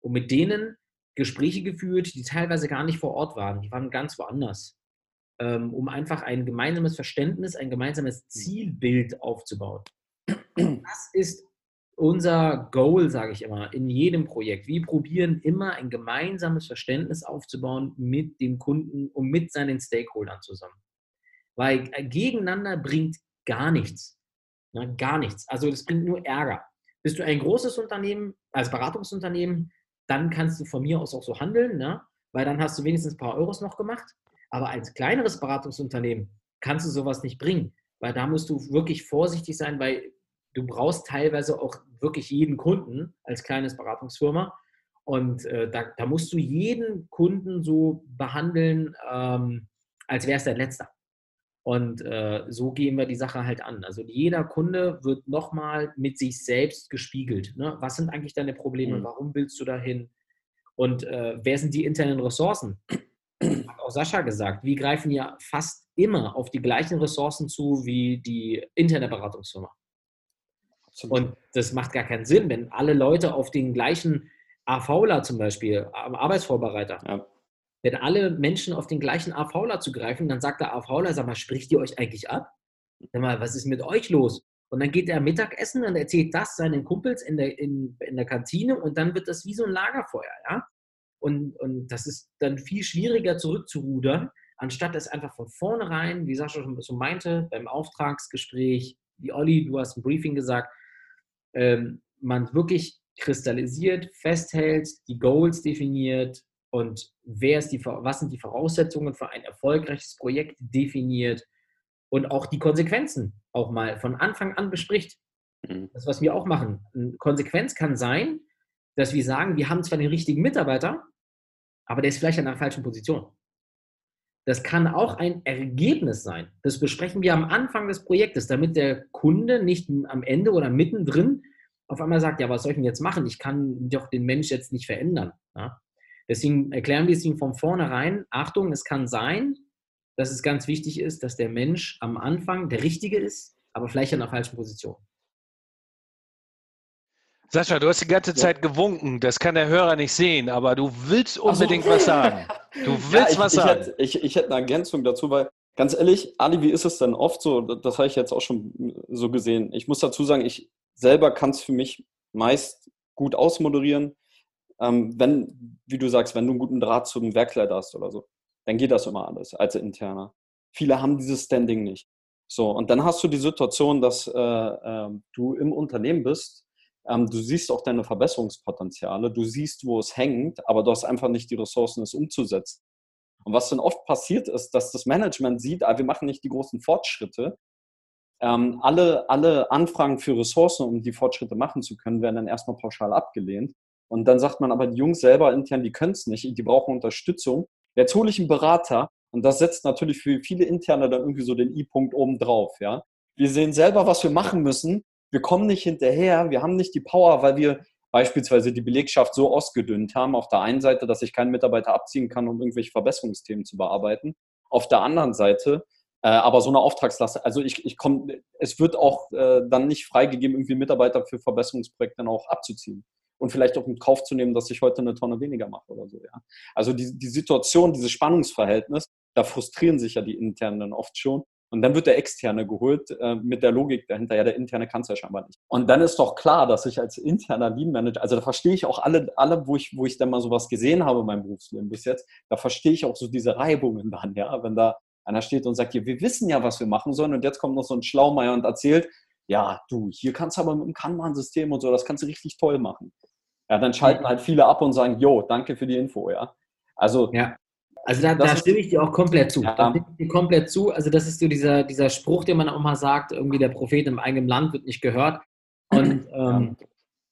und mit denen Gespräche geführt, die teilweise gar nicht vor Ort waren, die waren ganz woanders, ähm, um einfach ein gemeinsames Verständnis, ein gemeinsames Zielbild aufzubauen. Das ist unser Goal, sage ich immer, in jedem Projekt. Wir probieren immer ein gemeinsames Verständnis aufzubauen mit dem Kunden und mit seinen Stakeholdern zusammen. Weil äh, gegeneinander bringt gar nichts. Ja, gar nichts. Also das bringt nur Ärger. Bist du ein großes Unternehmen, als Beratungsunternehmen, dann kannst du von mir aus auch so handeln, ne? weil dann hast du wenigstens ein paar Euros noch gemacht. Aber als kleineres Beratungsunternehmen kannst du sowas nicht bringen, weil da musst du wirklich vorsichtig sein, weil du brauchst teilweise auch wirklich jeden Kunden als kleines Beratungsfirma. Und äh, da, da, musst du jeden Kunden so behandeln, ähm, als wäre es dein letzter. Und äh, so gehen wir die Sache halt an. Also jeder Kunde wird nochmal mit sich selbst gespiegelt. Ne? Was sind eigentlich deine Probleme? Mhm. Warum willst du dahin? Und äh, wer sind die internen Ressourcen? Hat auch Sascha gesagt. Wir greifen ja fast immer auf die gleichen Ressourcen zu wie die interne Beratungsfirma. Und das macht gar keinen Sinn, wenn alle Leute auf den gleichen AVler zum Beispiel, am Arbeitsvorbereiter, ja. Wenn alle Menschen auf den gleichen AVler zugreifen, dann sagt der AVler, sag mal, spricht ihr euch eigentlich ab? Sag mal, was ist mit euch los? Und dann geht er Mittagessen und erzählt das seinen Kumpels in der, in, in der Kantine und dann wird das wie so ein Lagerfeuer, ja? Und, und das ist dann viel schwieriger zurückzurudern, anstatt es einfach von vornherein, wie Sascha schon so meinte, beim Auftragsgespräch, wie Olli, du hast ein Briefing gesagt, ähm, man wirklich kristallisiert, festhält, die Goals definiert und wer ist die, was sind die Voraussetzungen für ein erfolgreiches Projekt definiert und auch die Konsequenzen auch mal von Anfang an bespricht. Mhm. Das, was wir auch machen. Eine Konsequenz kann sein, dass wir sagen, wir haben zwar den richtigen Mitarbeiter, aber der ist vielleicht an einer falschen Position. Das kann auch ein Ergebnis sein. Das besprechen wir am Anfang des Projektes, damit der Kunde nicht am Ende oder mittendrin auf einmal sagt, ja, was soll ich denn jetzt machen? Ich kann doch den Mensch jetzt nicht verändern. Ja? Deswegen erklären wir es ihm von vornherein, Achtung, es kann sein, dass es ganz wichtig ist, dass der Mensch am Anfang der Richtige ist, aber vielleicht an der falschen Position. Sascha, du hast die ganze Zeit gewunken. Das kann der Hörer nicht sehen, aber du willst unbedingt so. was sagen. Du willst ja, ich, was ich sagen. Hätte, ich, ich hätte eine Ergänzung dazu, weil ganz ehrlich, Ali, wie ist es denn oft so? Das habe ich jetzt auch schon so gesehen. Ich muss dazu sagen, ich selber kann es für mich meist gut ausmoderieren. Ähm, wenn, wie du sagst, wenn du einen guten Draht zum Werkleiter hast oder so, dann geht das immer alles als interner. Viele haben dieses Standing nicht. So, und dann hast du die Situation, dass äh, äh, du im Unternehmen bist ähm, du siehst auch deine Verbesserungspotenziale, du siehst, wo es hängt, aber du hast einfach nicht die Ressourcen, es umzusetzen. Und was dann oft passiert ist, dass das Management sieht, ah, wir machen nicht die großen Fortschritte. Ähm, alle, alle Anfragen für Ressourcen, um die Fortschritte machen zu können, werden dann erstmal pauschal abgelehnt. Und dann sagt man aber, die Jungs selber intern, die können es nicht, die brauchen Unterstützung. Jetzt hole ich einen Berater und das setzt natürlich für viele Interne dann irgendwie so den I-Punkt oben drauf. Ja? Wir sehen selber, was wir machen müssen wir kommen nicht hinterher, wir haben nicht die Power, weil wir beispielsweise die Belegschaft so ausgedünnt haben, auf der einen Seite, dass ich keinen Mitarbeiter abziehen kann, um irgendwelche Verbesserungsthemen zu bearbeiten, auf der anderen Seite äh, aber so eine Auftragslast, also ich, ich komme, es wird auch äh, dann nicht freigegeben, irgendwie Mitarbeiter für Verbesserungsprojekte dann auch abzuziehen und vielleicht auch in Kauf zu nehmen, dass ich heute eine Tonne weniger mache oder so. Ja. Also die, die Situation, dieses Spannungsverhältnis, da frustrieren sich ja die Internen oft schon und dann wird der Externe geholt äh, mit der Logik dahinter, ja, der Interne kann es ja scheinbar nicht. Und dann ist doch klar, dass ich als interner Lean Manager, also da verstehe ich auch alle, alle wo, ich, wo ich dann mal sowas gesehen habe in meinem Berufsleben bis jetzt, da verstehe ich auch so diese Reibungen dann, ja, wenn da einer steht und sagt, hier, wir wissen ja, was wir machen sollen und jetzt kommt noch so ein Schlaumeier und erzählt, ja, du, hier kannst du aber mit dem Kanban-System und so, das kannst du richtig toll machen. Ja, dann schalten halt viele ab und sagen, jo, danke für die Info, ja. Also ja. Also da, da stimme ich dir auch komplett zu. Ja. Da stimme ich dir komplett zu. Also das ist so dieser, dieser Spruch, den man auch mal sagt, irgendwie der Prophet im eigenen Land wird nicht gehört. Und ähm,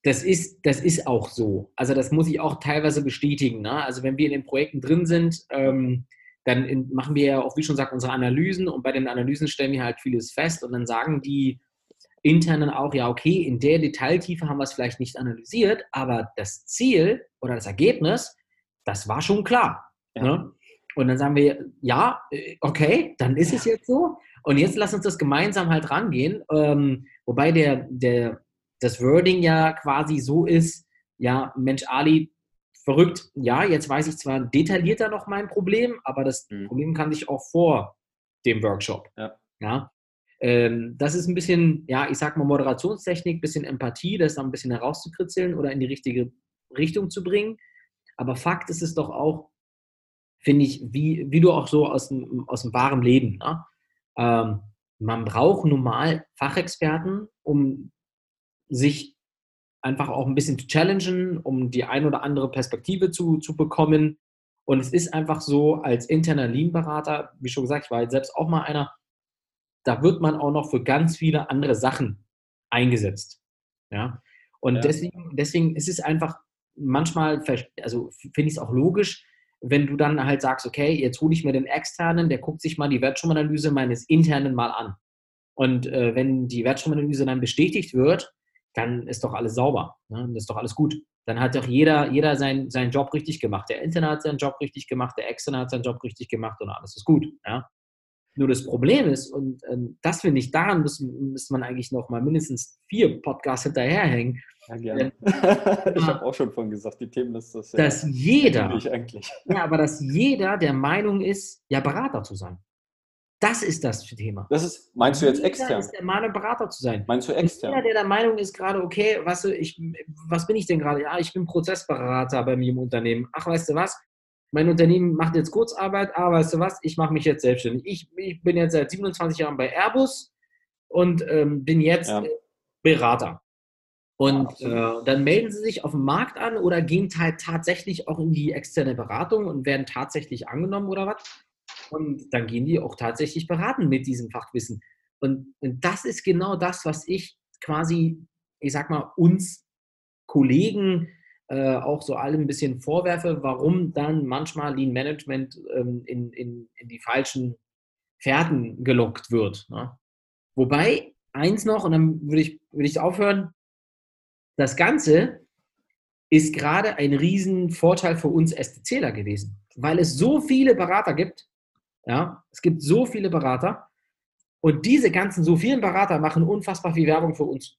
das, ist, das ist auch so. Also das muss ich auch teilweise bestätigen. Ne? Also wenn wir in den Projekten drin sind, ähm, dann in, machen wir ja auch, wie schon gesagt, unsere Analysen und bei den Analysen stellen wir halt vieles fest und dann sagen die internen auch, ja, okay, in der Detailtiefe haben wir es vielleicht nicht analysiert, aber das Ziel oder das Ergebnis, das war schon klar. Ja. Ne? Und dann sagen wir, ja, äh, okay, dann ist es jetzt so. Und jetzt lass uns das gemeinsam halt rangehen. Ähm, wobei der, der, das Wording ja quasi so ist, ja, Mensch, Ali, verrückt, ja, jetzt weiß ich zwar detaillierter noch mein Problem, aber das mhm. Problem kann sich auch vor dem Workshop. Ja. ja? Ähm, das ist ein bisschen, ja, ich sag mal Moderationstechnik, bisschen Empathie, das dann ein bisschen herauszukritzeln oder in die richtige Richtung zu bringen. Aber Fakt ist es doch auch, finde ich, wie, wie du auch so aus dem, aus dem wahren Leben. Ne? Ähm, man braucht normal Fachexperten, um sich einfach auch ein bisschen zu challengen, um die ein oder andere Perspektive zu, zu bekommen. Und es ist einfach so, als interner Lean-Berater, wie schon gesagt, ich war jetzt selbst auch mal einer, da wird man auch noch für ganz viele andere Sachen eingesetzt. Ja. Und ja. Deswegen, deswegen ist es einfach manchmal, also finde ich es auch logisch, wenn du dann halt sagst, okay, jetzt hole ich mir den externen, der guckt sich mal die Wertstromanalyse meines internen mal an. Und äh, wenn die Wertstromanalyse dann bestätigt wird, dann ist doch alles sauber. Ne? Dann ist doch alles gut. Dann hat doch jeder, jeder sein, seinen Job richtig gemacht. Der Interne hat seinen Job richtig gemacht, der Externe hat seinen Job richtig gemacht und alles ist gut. Ja? Nur das Problem ist, und ähm, das finde ich, daran müsste man eigentlich noch mal mindestens vier Podcasts hinterherhängen. Ja, gerne. ich habe auch schon von gesagt, die Themen ist das ja. Dass jeder, eigentlich. ja, aber dass jeder der Meinung ist, ja, Berater zu sein. Das ist das Thema. Das ist, meinst du jetzt jeder extern? ist der Meinung, Berater zu sein. Meinst du extern? Jeder, der der Meinung ist gerade, okay, was, ich, was bin ich denn gerade? Ja, ich bin Prozessberater bei mir im Unternehmen. Ach, weißt du was? Mein Unternehmen macht jetzt Kurzarbeit, aber weißt du was, ich mache mich jetzt selbstständig. Ich, ich, bin jetzt seit 27 Jahren bei Airbus und ähm, bin jetzt ja. Berater. Und äh, dann melden sie sich auf dem Markt an oder gehen halt tatsächlich auch in die externe Beratung und werden tatsächlich angenommen oder was. Und dann gehen die auch tatsächlich beraten mit diesem Fachwissen. Und, und das ist genau das, was ich quasi, ich sag mal, uns Kollegen äh, auch so allem ein bisschen vorwerfe, warum dann manchmal Lean Management ähm, in, in, in die falschen Fährten gelockt wird. Ne? Wobei, eins noch, und dann würde ich, würde ich aufhören, das Ganze ist gerade ein Riesenvorteil für uns STCler gewesen, weil es so viele Berater gibt. Ja, es gibt so viele Berater und diese ganzen so vielen Berater machen unfassbar viel Werbung für uns.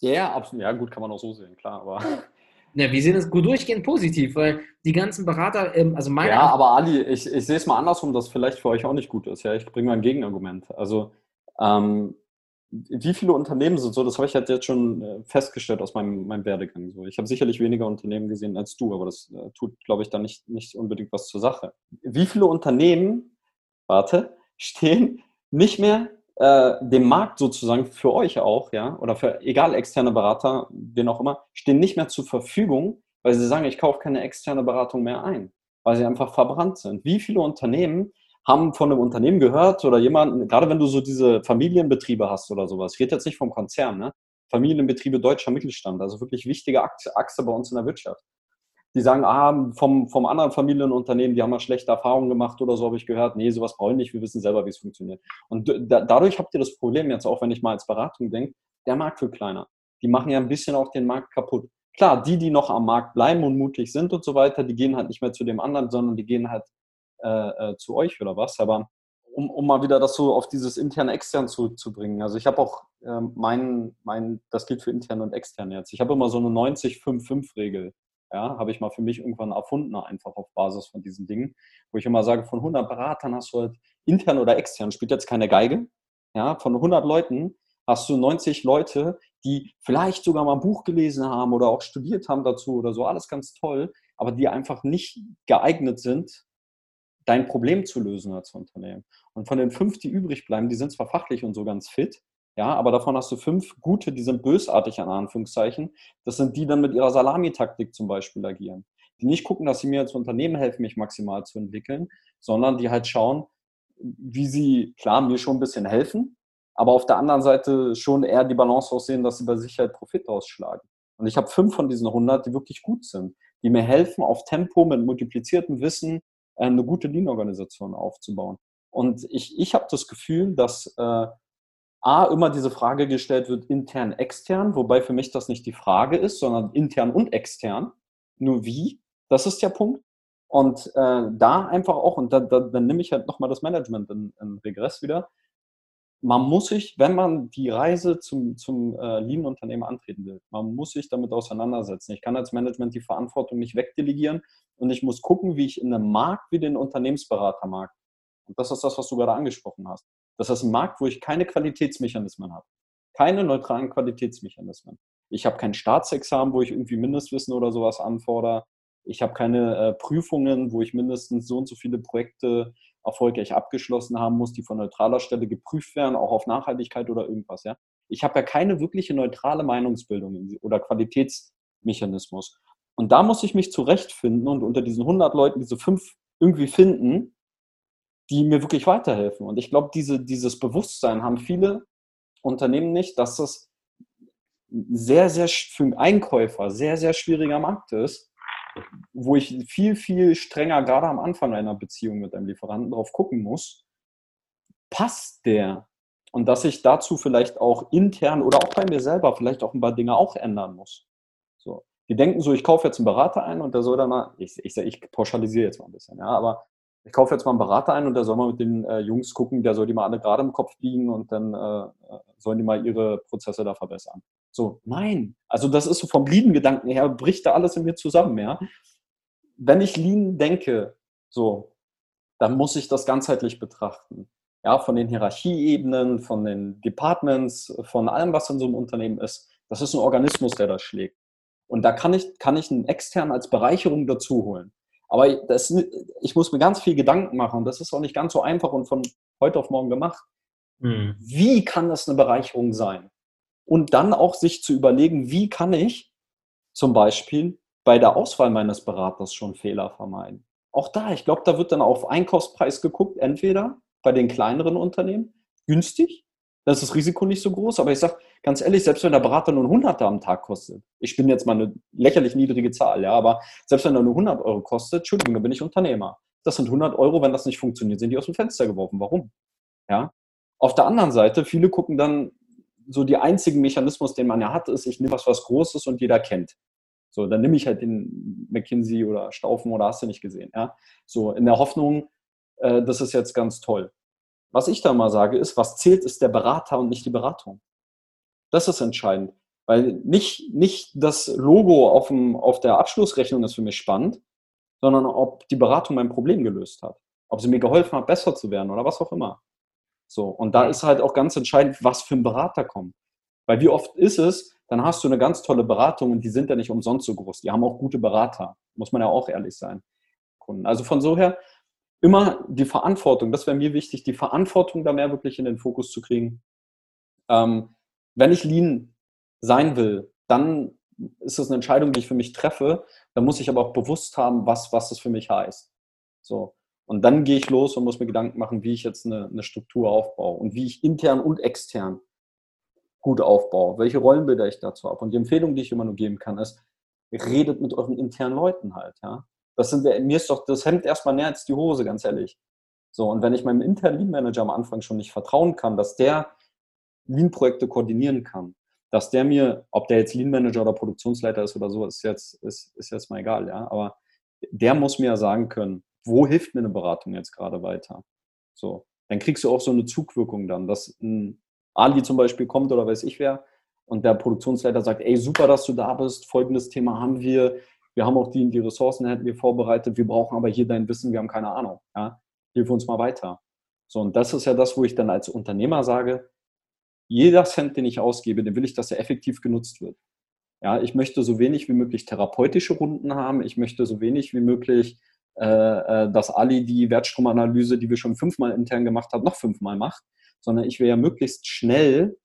Ja, absolut. Ja, gut, kann man auch so sehen, klar. Aber ja, wir sehen es gut durchgehend positiv, weil die ganzen Berater, ähm, also meine. Ja, aber Ali, ich, ich sehe es mal andersrum, dass vielleicht für euch auch nicht gut ist. Ja, ich bringe mal ein Gegenargument. Also, ähm, wie viele Unternehmen sind so, das habe ich halt jetzt schon äh, festgestellt aus meinem, meinem Werdegang. So, ich habe sicherlich weniger Unternehmen gesehen als du, aber das äh, tut, glaube ich, dann nicht, nicht unbedingt was zur Sache. Wie viele Unternehmen, warte, stehen nicht mehr äh, dem Markt sozusagen für euch auch, ja, oder für egal externe Berater, wen auch immer, stehen nicht mehr zur Verfügung, weil sie sagen, ich kaufe keine externe Beratung mehr ein, weil sie einfach verbrannt sind. Wie viele Unternehmen haben von einem Unternehmen gehört oder jemanden, gerade wenn du so diese Familienbetriebe hast oder sowas, ich jetzt nicht vom Konzern, ne? Familienbetriebe deutscher Mittelstand, also wirklich wichtige Achse bei uns in der Wirtschaft die sagen, ah, vom, vom anderen Familienunternehmen, die haben mal schlechte Erfahrungen gemacht oder so, habe ich gehört. Nee, sowas brauche ich nicht, wir wissen selber, wie es funktioniert. Und da, dadurch habt ihr das Problem jetzt auch, wenn ich mal als Beratung denke, der Markt wird kleiner. Die machen ja ein bisschen auch den Markt kaputt. Klar, die, die noch am Markt bleiben und mutig sind und so weiter, die gehen halt nicht mehr zu dem anderen, sondern die gehen halt äh, äh, zu euch oder was. Aber um, um mal wieder das so auf dieses interne-extern zurückzubringen. Also ich habe auch äh, mein, mein, das gilt für intern und extern jetzt. Ich habe immer so eine 90-5-5-Regel. Ja, habe ich mal für mich irgendwann erfunden, einfach auf Basis von diesen Dingen, wo ich immer sage, von 100 Beratern hast du halt intern oder extern, spielt jetzt keine Geige. Ja, von 100 Leuten hast du 90 Leute, die vielleicht sogar mal ein Buch gelesen haben oder auch studiert haben dazu oder so, alles ganz toll, aber die einfach nicht geeignet sind, dein Problem zu lösen als Unternehmen. Und von den fünf, die übrig bleiben, die sind zwar fachlich und so ganz fit, ja, aber davon hast du fünf gute, die sind bösartig an Anführungszeichen. Das sind die die dann mit ihrer Salamitaktik zum Beispiel agieren. Die nicht gucken, dass sie mir als Unternehmen helfen, mich maximal zu entwickeln, sondern die halt schauen, wie sie, klar, mir schon ein bisschen helfen, aber auf der anderen Seite schon eher die Balance aussehen, dass sie bei Sicherheit Profit ausschlagen. Und ich habe fünf von diesen 100, die wirklich gut sind, die mir helfen, auf Tempo mit multipliziertem Wissen äh, eine gute Lean-Organisation aufzubauen. Und ich, ich habe das Gefühl, dass äh, A, immer diese Frage gestellt wird, intern, extern, wobei für mich das nicht die Frage ist, sondern intern und extern. Nur wie? Das ist der Punkt. Und äh, da einfach auch, und da, da, dann nehme ich halt nochmal das Management in, in Regress wieder. Man muss sich, wenn man die Reise zum, zum äh, Lean-Unternehmen antreten will, man muss sich damit auseinandersetzen. Ich kann als Management die Verantwortung nicht wegdelegieren und ich muss gucken, wie ich in einem Markt wie den Unternehmensberatermarkt, und das ist das, was du gerade angesprochen hast, das ist ein Markt, wo ich keine Qualitätsmechanismen habe. Keine neutralen Qualitätsmechanismen. Ich habe kein Staatsexamen, wo ich irgendwie Mindestwissen oder sowas anfordere. Ich habe keine äh, Prüfungen, wo ich mindestens so und so viele Projekte erfolgreich abgeschlossen haben muss, die von neutraler Stelle geprüft werden, auch auf Nachhaltigkeit oder irgendwas. Ja? Ich habe ja keine wirkliche neutrale Meinungsbildung oder Qualitätsmechanismus. Und da muss ich mich zurechtfinden und unter diesen 100 Leuten diese fünf irgendwie finden, die mir wirklich weiterhelfen. Und ich glaube, diese, dieses Bewusstsein haben viele Unternehmen nicht, dass das sehr, sehr für einen Einkäufer sehr, sehr schwieriger Markt ist, wo ich viel, viel strenger, gerade am Anfang einer Beziehung mit einem Lieferanten drauf gucken muss, passt der? Und dass ich dazu vielleicht auch intern oder auch bei mir selber vielleicht auch ein paar Dinge auch ändern muss. So. Die denken so, ich kaufe jetzt einen Berater ein und der soll dann mal, ich, ich, ich pauschalisiere jetzt mal ein bisschen, ja, aber ich kaufe jetzt mal einen Berater ein und der soll mal mit den äh, Jungs gucken, der soll die mal alle gerade im Kopf biegen und dann äh, sollen die mal ihre Prozesse da verbessern. So, nein. Also das ist so vom Lean-Gedanken her, bricht da alles in mir zusammen, ja. Wenn ich Lean denke, so, dann muss ich das ganzheitlich betrachten. Ja, von den Hierarchieebenen, von den Departments, von allem, was in so einem Unternehmen ist. Das ist ein Organismus, der das schlägt. Und da kann ich, kann ich einen extern als Bereicherung dazu holen. Aber das, ich muss mir ganz viel Gedanken machen das ist auch nicht ganz so einfach und von heute auf morgen gemacht. Mhm. Wie kann das eine Bereicherung sein? Und dann auch sich zu überlegen, wie kann ich zum Beispiel bei der Auswahl meines Beraters schon Fehler vermeiden? Auch da, ich glaube, da wird dann auf Einkaufspreis geguckt, entweder bei den kleineren Unternehmen günstig dann ist das Risiko nicht so groß. Aber ich sage ganz ehrlich, selbst wenn der Berater nur ein Hunderter am Tag kostet, ich bin jetzt mal eine lächerlich niedrige Zahl, ja, aber selbst wenn er nur 100 Euro kostet, Entschuldigung, dann bin ich Unternehmer. Das sind 100 Euro, wenn das nicht funktioniert, sind die aus dem Fenster geworfen. Warum? Ja. Auf der anderen Seite, viele gucken dann, so die einzigen Mechanismus, den man ja hat, ist, ich nehme was, was Großes und jeder kennt. So, dann nehme ich halt den McKinsey oder Staufen oder hast du nicht gesehen. Ja? So, in der Hoffnung, äh, das ist jetzt ganz toll was ich da mal sage, ist, was zählt, ist der Berater und nicht die Beratung. Das ist entscheidend. Weil nicht, nicht das Logo auf, dem, auf der Abschlussrechnung ist für mich spannend, sondern ob die Beratung mein Problem gelöst hat. Ob sie mir geholfen hat, besser zu werden oder was auch immer. So. Und da ist halt auch ganz entscheidend, was für ein Berater kommt. Weil wie oft ist es, dann hast du eine ganz tolle Beratung und die sind ja nicht umsonst so groß. Die haben auch gute Berater. Muss man ja auch ehrlich sein. Also von so her, immer die Verantwortung, das wäre mir wichtig, die Verantwortung da mehr wirklich in den Fokus zu kriegen. Ähm, wenn ich Lean sein will, dann ist das eine Entscheidung, die ich für mich treffe. Da muss ich aber auch bewusst haben, was, was das für mich heißt. So. Und dann gehe ich los und muss mir Gedanken machen, wie ich jetzt eine, eine Struktur aufbaue und wie ich intern und extern gut aufbaue, welche Rollenbilder ich dazu habe. Und die Empfehlung, die ich immer nur geben kann, ist, redet mit euren internen Leuten halt. Ja? Das sind, mir ist doch das Hemd erstmal näher als die Hose, ganz ehrlich. So, und wenn ich meinem internen Lean Manager am Anfang schon nicht vertrauen kann, dass der Lean-Projekte koordinieren kann, dass der mir, ob der jetzt Lean Manager oder Produktionsleiter ist oder so, ist jetzt, ist, ist jetzt mal egal, ja. Aber der muss mir ja sagen können, wo hilft mir eine Beratung jetzt gerade weiter? So, dann kriegst du auch so eine Zugwirkung dann, dass ein Ali zum Beispiel kommt oder weiß ich wer und der Produktionsleiter sagt, ey, super, dass du da bist, folgendes Thema haben wir, wir haben auch die, die Ressourcen hätten wir vorbereitet, wir brauchen aber hier dein Wissen, wir haben keine Ahnung. Ja? Hilf uns mal weiter. So, und das ist ja das, wo ich dann als Unternehmer sage, jeder Cent, den ich ausgebe, den will ich, dass er effektiv genutzt wird. Ja, ich möchte so wenig wie möglich therapeutische Runden haben. Ich möchte so wenig wie möglich, äh, äh dass Ali die Wertstromanalyse, die wir schon fünfmal intern gemacht haben, noch fünfmal macht, sondern ich will ja möglichst schnell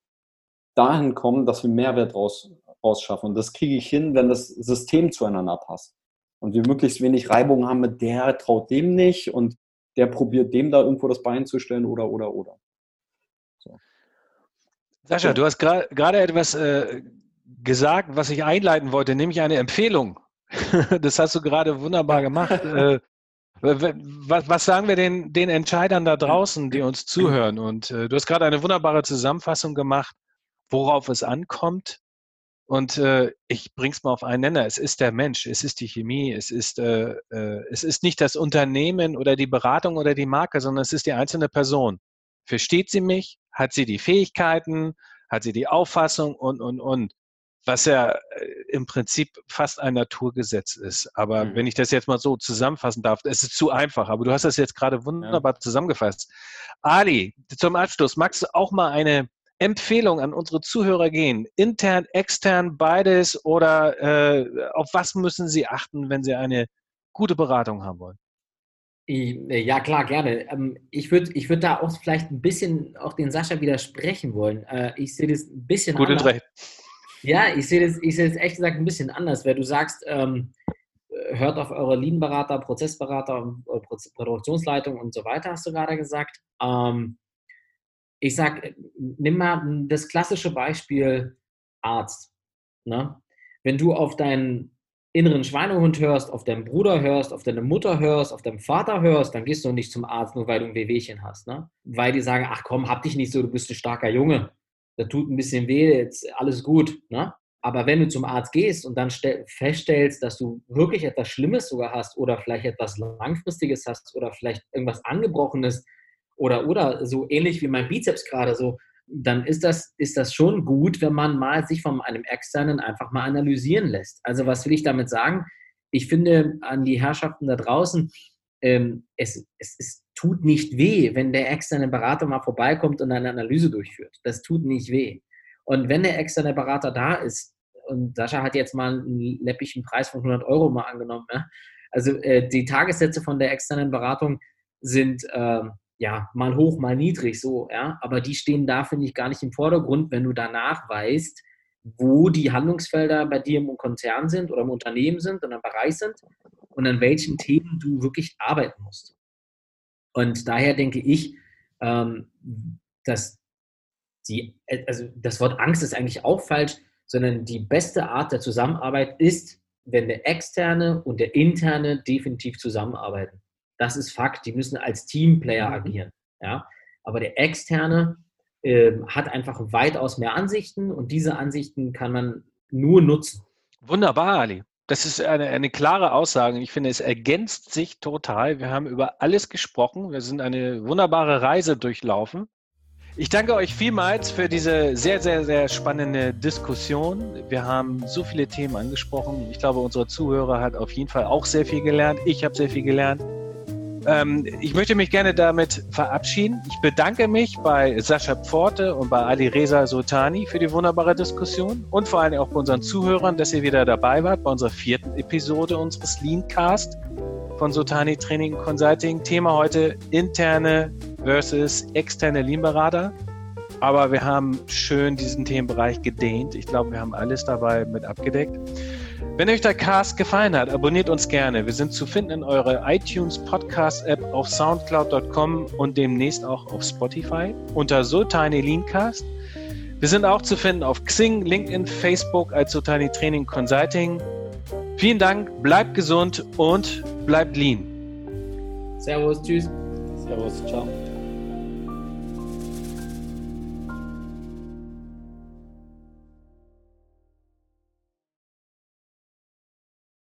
dahin kommen, dass wir Mehrwert raus, rausschaffen. Und das kriege ich hin, wenn das System zueinander passt. Und wir möglichst wenig Reibung haben mit der traut dem nicht und der probiert dem da irgendwo das Bein zu stellen oder, oder, oder. So. Sascha, du hast gerade etwas äh, gesagt, was ich einleiten wollte, nämlich eine Empfehlung. das hast du gerade wunderbar gemacht. äh, was, was, sagen wir den, den Entscheidern da draußen, die uns zuhören? Und äh, du hast gerade eine wunderbare Zusammenfassung gemacht, worauf es ankommt, und äh, ich bring's mal auf einen Nenner. Es ist der Mensch, es ist die Chemie, es ist, äh, äh, es ist nicht das Unternehmen oder die Beratung oder die Marke, sondern es ist die einzelne Person. Versteht sie mich? Hat sie die Fähigkeiten? Hat sie die Auffassung? Und, und, und. Was ja äh, im Prinzip fast ein Naturgesetz ist. Aber mhm. wenn ich das jetzt mal so zusammenfassen darf, es ist zu einfach, aber du hast das jetzt gerade wunderbar ja. zusammengefasst. Ali, zum Abschluss, magst du auch mal eine Empfehlung an unsere Zuhörer gehen? Intern, extern, beides oder äh, auf was müssen sie achten, wenn sie eine gute Beratung haben wollen? Äh, ja, klar, gerne. Ähm, ich würde ich würd da auch vielleicht ein bisschen auch den Sascha widersprechen wollen. Äh, ich sehe das ein bisschen Gut anders. Recht. Ja, ich sehe das, ich sehe das echt gesagt ein bisschen anders, weil du sagst, ähm, hört auf eure Lean-Berater, Prozessberater, Produktionsleitung und so weiter, hast du gerade gesagt. Ähm, ich sag, nimm mal das klassische Beispiel Arzt. Ne? Wenn du auf deinen inneren Schweinehund hörst, auf deinen Bruder hörst, auf deine Mutter hörst, auf deinen Vater hörst, dann gehst du nicht zum Arzt, nur weil du ein Wehwehchen hast. Ne? Weil die sagen, ach komm, hab dich nicht so, du bist ein starker Junge. Da tut ein bisschen weh, jetzt alles gut. Ne? Aber wenn du zum Arzt gehst und dann feststellst, dass du wirklich etwas Schlimmes sogar hast oder vielleicht etwas Langfristiges hast oder vielleicht irgendwas Angebrochenes oder, oder so ähnlich wie mein Bizeps gerade so, dann ist das, ist das schon gut, wenn man mal sich von einem Externen einfach mal analysieren lässt. Also was will ich damit sagen? Ich finde an die Herrschaften da draußen, ähm, es, es, es tut nicht weh, wenn der externe Berater mal vorbeikommt und eine Analyse durchführt. Das tut nicht weh. Und wenn der externe Berater da ist, und Sascha hat jetzt mal einen läppigen Preis von 100 Euro mal angenommen, ja? also äh, die Tagessätze von der externen Beratung sind äh, ja mal hoch, mal niedrig, so, ja, aber die stehen da, finde ich, gar nicht im Vordergrund, wenn du danach weißt, wo die Handlungsfelder bei dir im Konzern sind oder im Unternehmen sind und im Bereich sind und an welchen Themen du wirklich arbeiten musst. Und daher denke ich, ähm, dass die, also das Wort Angst ist eigentlich auch falsch, sondern die beste Art der Zusammenarbeit ist, wenn der externe und der interne definitiv zusammenarbeiten. Das ist Fakt. Die müssen als Teamplayer mhm. agieren. Ja? Aber der externe äh, hat einfach weitaus mehr Ansichten und diese Ansichten kann man nur nutzen. Wunderbar, Ali. Das ist eine, eine klare Aussage. Ich finde, es ergänzt sich total. Wir haben über alles gesprochen. Wir sind eine wunderbare Reise durchlaufen. Ich danke euch vielmals für diese sehr, sehr, sehr spannende Diskussion. Wir haben so viele Themen angesprochen. Ich glaube, unsere Zuhörer hat auf jeden Fall auch sehr viel gelernt. Ich habe sehr viel gelernt. Ähm, ich möchte mich gerne damit verabschieden. Ich bedanke mich bei Sascha Pforte und bei Ali Reza Sultani für die wunderbare Diskussion und vor allem auch bei unseren Zuhörern, dass ihr wieder dabei wart bei unserer vierten Episode unseres Leancast von Sultani Training Consulting. Thema heute interne versus externe Lean-Berater. Aber wir haben schön diesen Themenbereich gedehnt. Ich glaube, wir haben alles dabei mit abgedeckt. Wenn euch der Cast gefallen hat, abonniert uns gerne. Wir sind zu finden in eurer iTunes Podcast App auf soundcloud.com und demnächst auch auf Spotify unter So Tiny Leancast. Wir sind auch zu finden auf Xing, LinkedIn, Facebook als So Tiny Training Consulting. Vielen Dank, bleibt gesund und bleibt lean. Servus, tschüss. Servus, ciao.